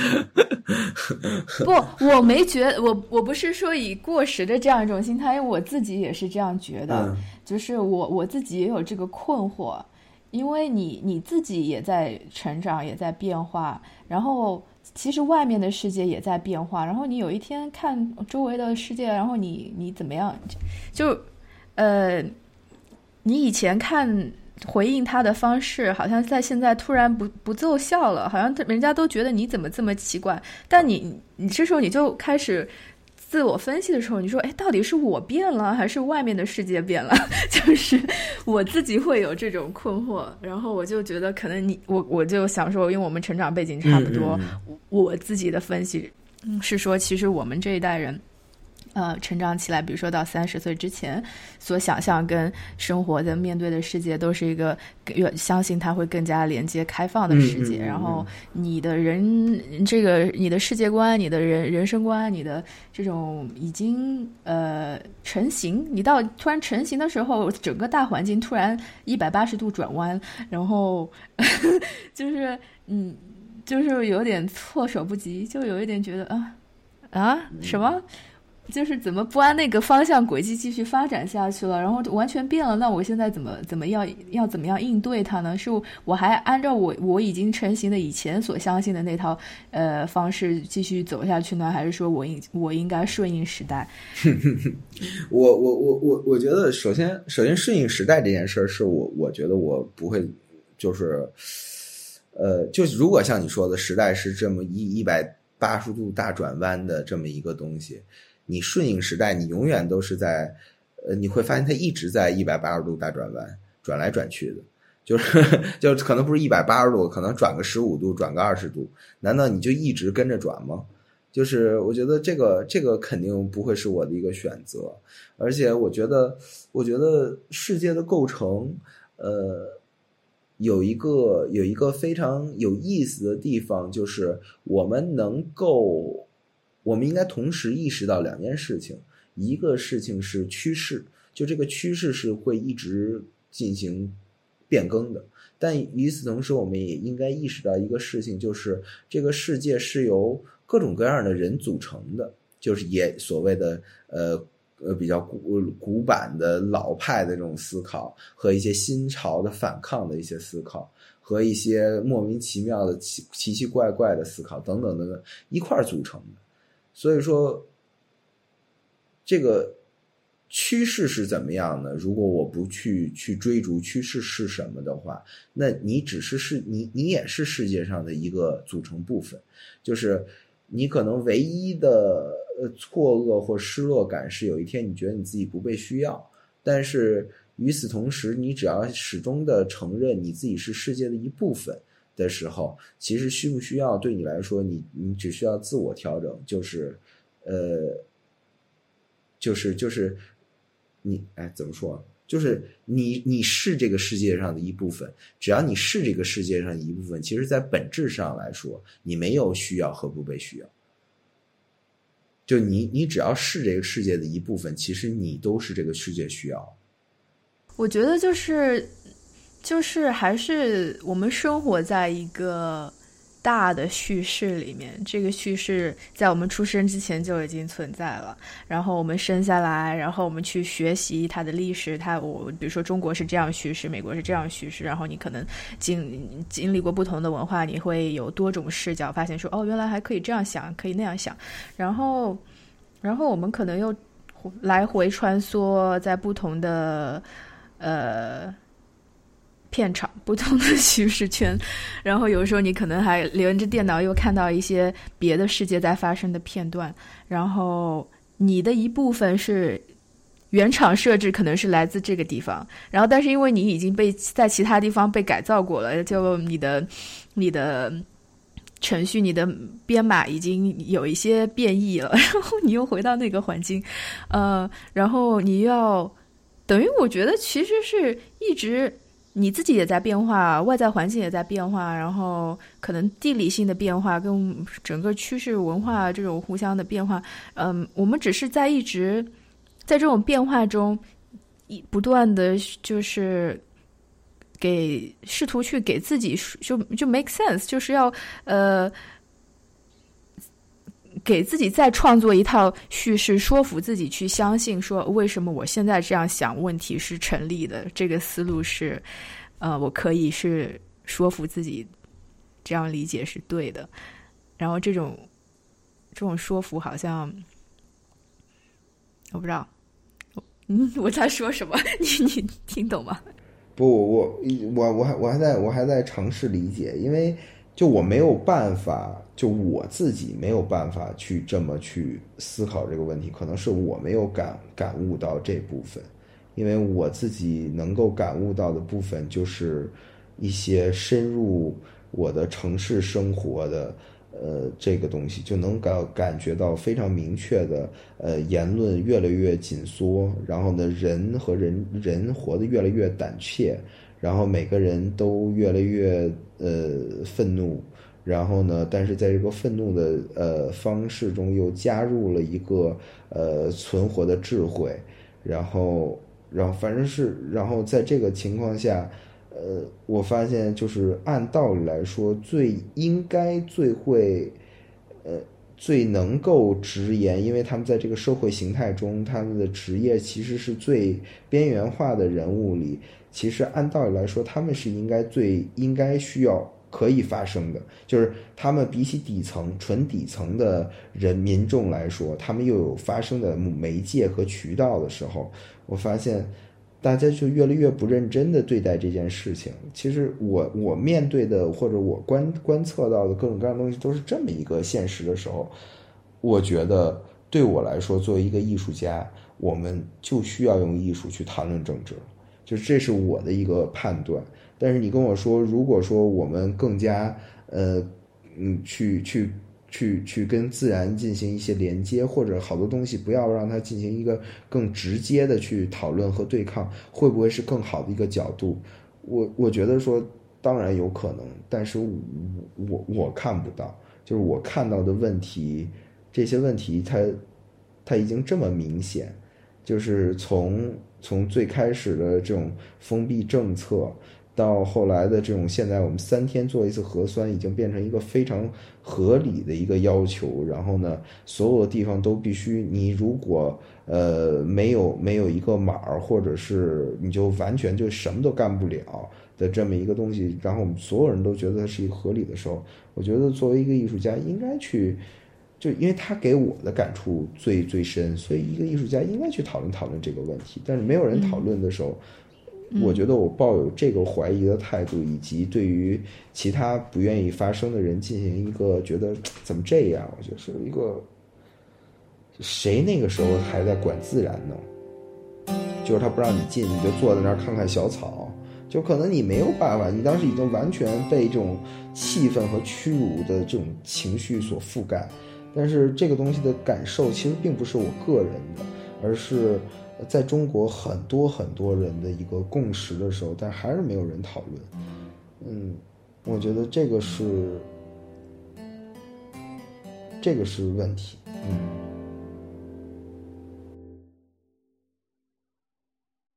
S1: 不，我没觉，我我不是说以过时的这样一种心态，因为我自己也是这样觉得，就是我我自己也有这个困惑，因为你你自己也在成长，也在变化，然后其实外面的世界也在变化，然后你有一天看周围的世界，然后你你怎么样，就呃。你以前看回应他的方式，好像在现在突然不不奏效了，好像人家都觉得你怎么这么奇怪。但你你这时候你就开始自我分析的时候，你说，哎，到底是我变了，还是外面的世界变了？就是我自己会有这种困惑。然后我就觉得，可能你我我就想说，因为我们成长背景差不多，我自己的分析是说，其实我们这一代人。呃，成长起来，比如说到三十岁之前，所想象跟生活的面对的世界，都是一个越相信它会更加连接、开放的世界。然后你的人，这个你的世界观、你的人人生观、你的这种已经呃成型，你到突然成型的时候，整个大环境突然一百八十度转弯，然后 就是嗯，就是有点措手不及，就有一点觉得啊啊什么。就是怎么不按那个方向轨迹继续发展下去了，然后完全变了。那我现在怎么怎么要要怎么样应对它呢？是我还按照我我已经成型的以前所相信的那套呃方式继续走下去呢，还是说我应我应该顺应时代？
S2: 我我我我我觉得，首先首先顺应时代这件事儿，是我我觉得我不会就是呃，就如果像你说的时代是这么一一百八十度大转弯的这么一个东西。你顺应时代，你永远都是在，呃，你会发现它一直在一百八十度大转弯，转来转去的，就是 就可能不是一百八十度，可能转个十五度，转个二十度，难道你就一直跟着转吗？就是我觉得这个这个肯定不会是我的一个选择，而且我觉得我觉得世界的构成，呃，有一个有一个非常有意思的地方，就是我们能够。我们应该同时意识到两件事情，一个事情是趋势，就这个趋势是会一直进行变更的。但与此同时，我们也应该意识到一个事情，就是这个世界是由各种各样的人组成的，就是也所谓的呃
S3: 呃比较古古板的老派的这种思考，和一些新潮的反抗的一些思考，和一些莫名其妙的奇奇奇怪怪的思考等等等等一块儿组成的。所以说，这个趋势是怎么样呢？如果我不去去追逐趋势是什么的话，那你只是是你你也是世界上的一个组成部分，就是你可能唯一的呃错愕或失落感是有一天你觉得你自己不被需要，但是与此同时，你只要始终的承认你自己是世界的一部分的时候，其实需不需要对你来说，你你只需要自我调整，就是呃。就是就是你哎，怎么说？就是你你是这个世界上的一部分，只要你是这个世界上一部分，其实，在本质上来说，你没有需要和不被需要。就你你只要是这个世界的一部分，其实你都是这个世界需要。
S1: 我觉得就是就是还是我们生活在一个。大的叙事里面，这个叙事在我们出生之前就已经存在了。然后我们生下来，然后我们去学习它的历史。它我比如说中国是这样叙事，美国是这样叙事。然后你可能经经历过不同的文化，你会有多种视角，发现说哦，原来还可以这样想，可以那样想。然后，然后我们可能又来回穿梭在不同的呃。片场不同的叙事圈，然后有时候你可能还连着电脑又看到一些别的世界在发生的片段，然后你的一部分是原厂设置可能是来自这个地方，然后但是因为你已经被在其他地方被改造过了，就你的 你的程序、你的编码已经有一些变异了，然后你又回到那个环境，呃，然后你要等于我觉得其实是一直。你自己也在变化，外在环境也在变化，然后可能地理性的变化跟整个趋势文化这种互相的变化，嗯，我们只是在一直在这种变化中，一不断的就是给试图去给自己就就 make sense，就是要呃。给自己再创作一套叙事，说服自己去相信，说为什么我现在这样想问题是成立的？这个思路是，呃，我可以是说服自己这样理解是对的。然后这种这种说服好像我不知道，嗯，我在说什么？你你听懂吗？
S2: 不，我我我还我还在我还在尝试理解，因为。就我没有办法，就我自己没有办法去这么去思考这个问题，可能是我没有感感悟到这部分，因为我自己能够感悟到的部分，就是一些深入我的城市生活的呃这个东西，就能感感觉到非常明确的呃言论越来越紧缩，然后呢人和人人活得越来越胆怯。然后每个人都越来越呃愤怒，然后呢，但是在这个愤怒的呃方式中又加入了一个呃存活的智慧，然后然后反正是然后在这个情况下，呃，我发现就是按道理来说最应该最会呃最能够直言，因为他们在这个社会形态中，他们的职业其实是最边缘化的人物里。其实按道理来说，他们是应该最应该需要可以发生的，就是他们比起底层纯底层的人民众来说，他们又有发生的媒介和渠道的时候，我发现大家就越来越不认真的对待这件事情。其实我我面对的或者我观观测到的各种各样东西都是这么一个现实的时候，我觉得对我来说，作为一个艺术家，我们就需要用艺术去谈论政治。就是这是我的一个判断，但是你跟我说，如果说我们更加呃嗯去去去去跟自然进行一些连接，或者好多东西不要让它进行一个更直接的去讨论和对抗，会不会是更好的一个角度？我我觉得说当然有可能，但是我我我看不到，就是我看到的问题，这些问题它它已经这么明显，就是从。从最开始的这种封闭政策，到后来的这种现在我们三天做一次核酸，已经变成一个非常合理的一个要求。然后呢，所有的地方都必须，你如果呃没有没有一个码儿，或者是你就完全就什么都干不了的这么一个东西，然后我们所有人都觉得它是一个合理的时候，我觉得作为一个艺术家应该去。就因为他给我的感触最最深，所以一个艺术家应该去讨论讨论这个问题。但是没有人讨论的时候，我觉得我抱有这个怀疑的态度，以及对于其他不愿意发声的人进行一个觉得怎么这样？我觉得是一个谁那个时候还在管自然呢？就是他不让你进，你就坐在那儿看看小草，就可能你没有办法，你当时已经完全被这种气氛和屈辱的这种情绪所覆盖。但是这个东西的感受其实并不是我个人的，而是在中国很多很多人的一个共识的时候，但还是没有人讨论。嗯，我觉得这个是这个是问题。嗯。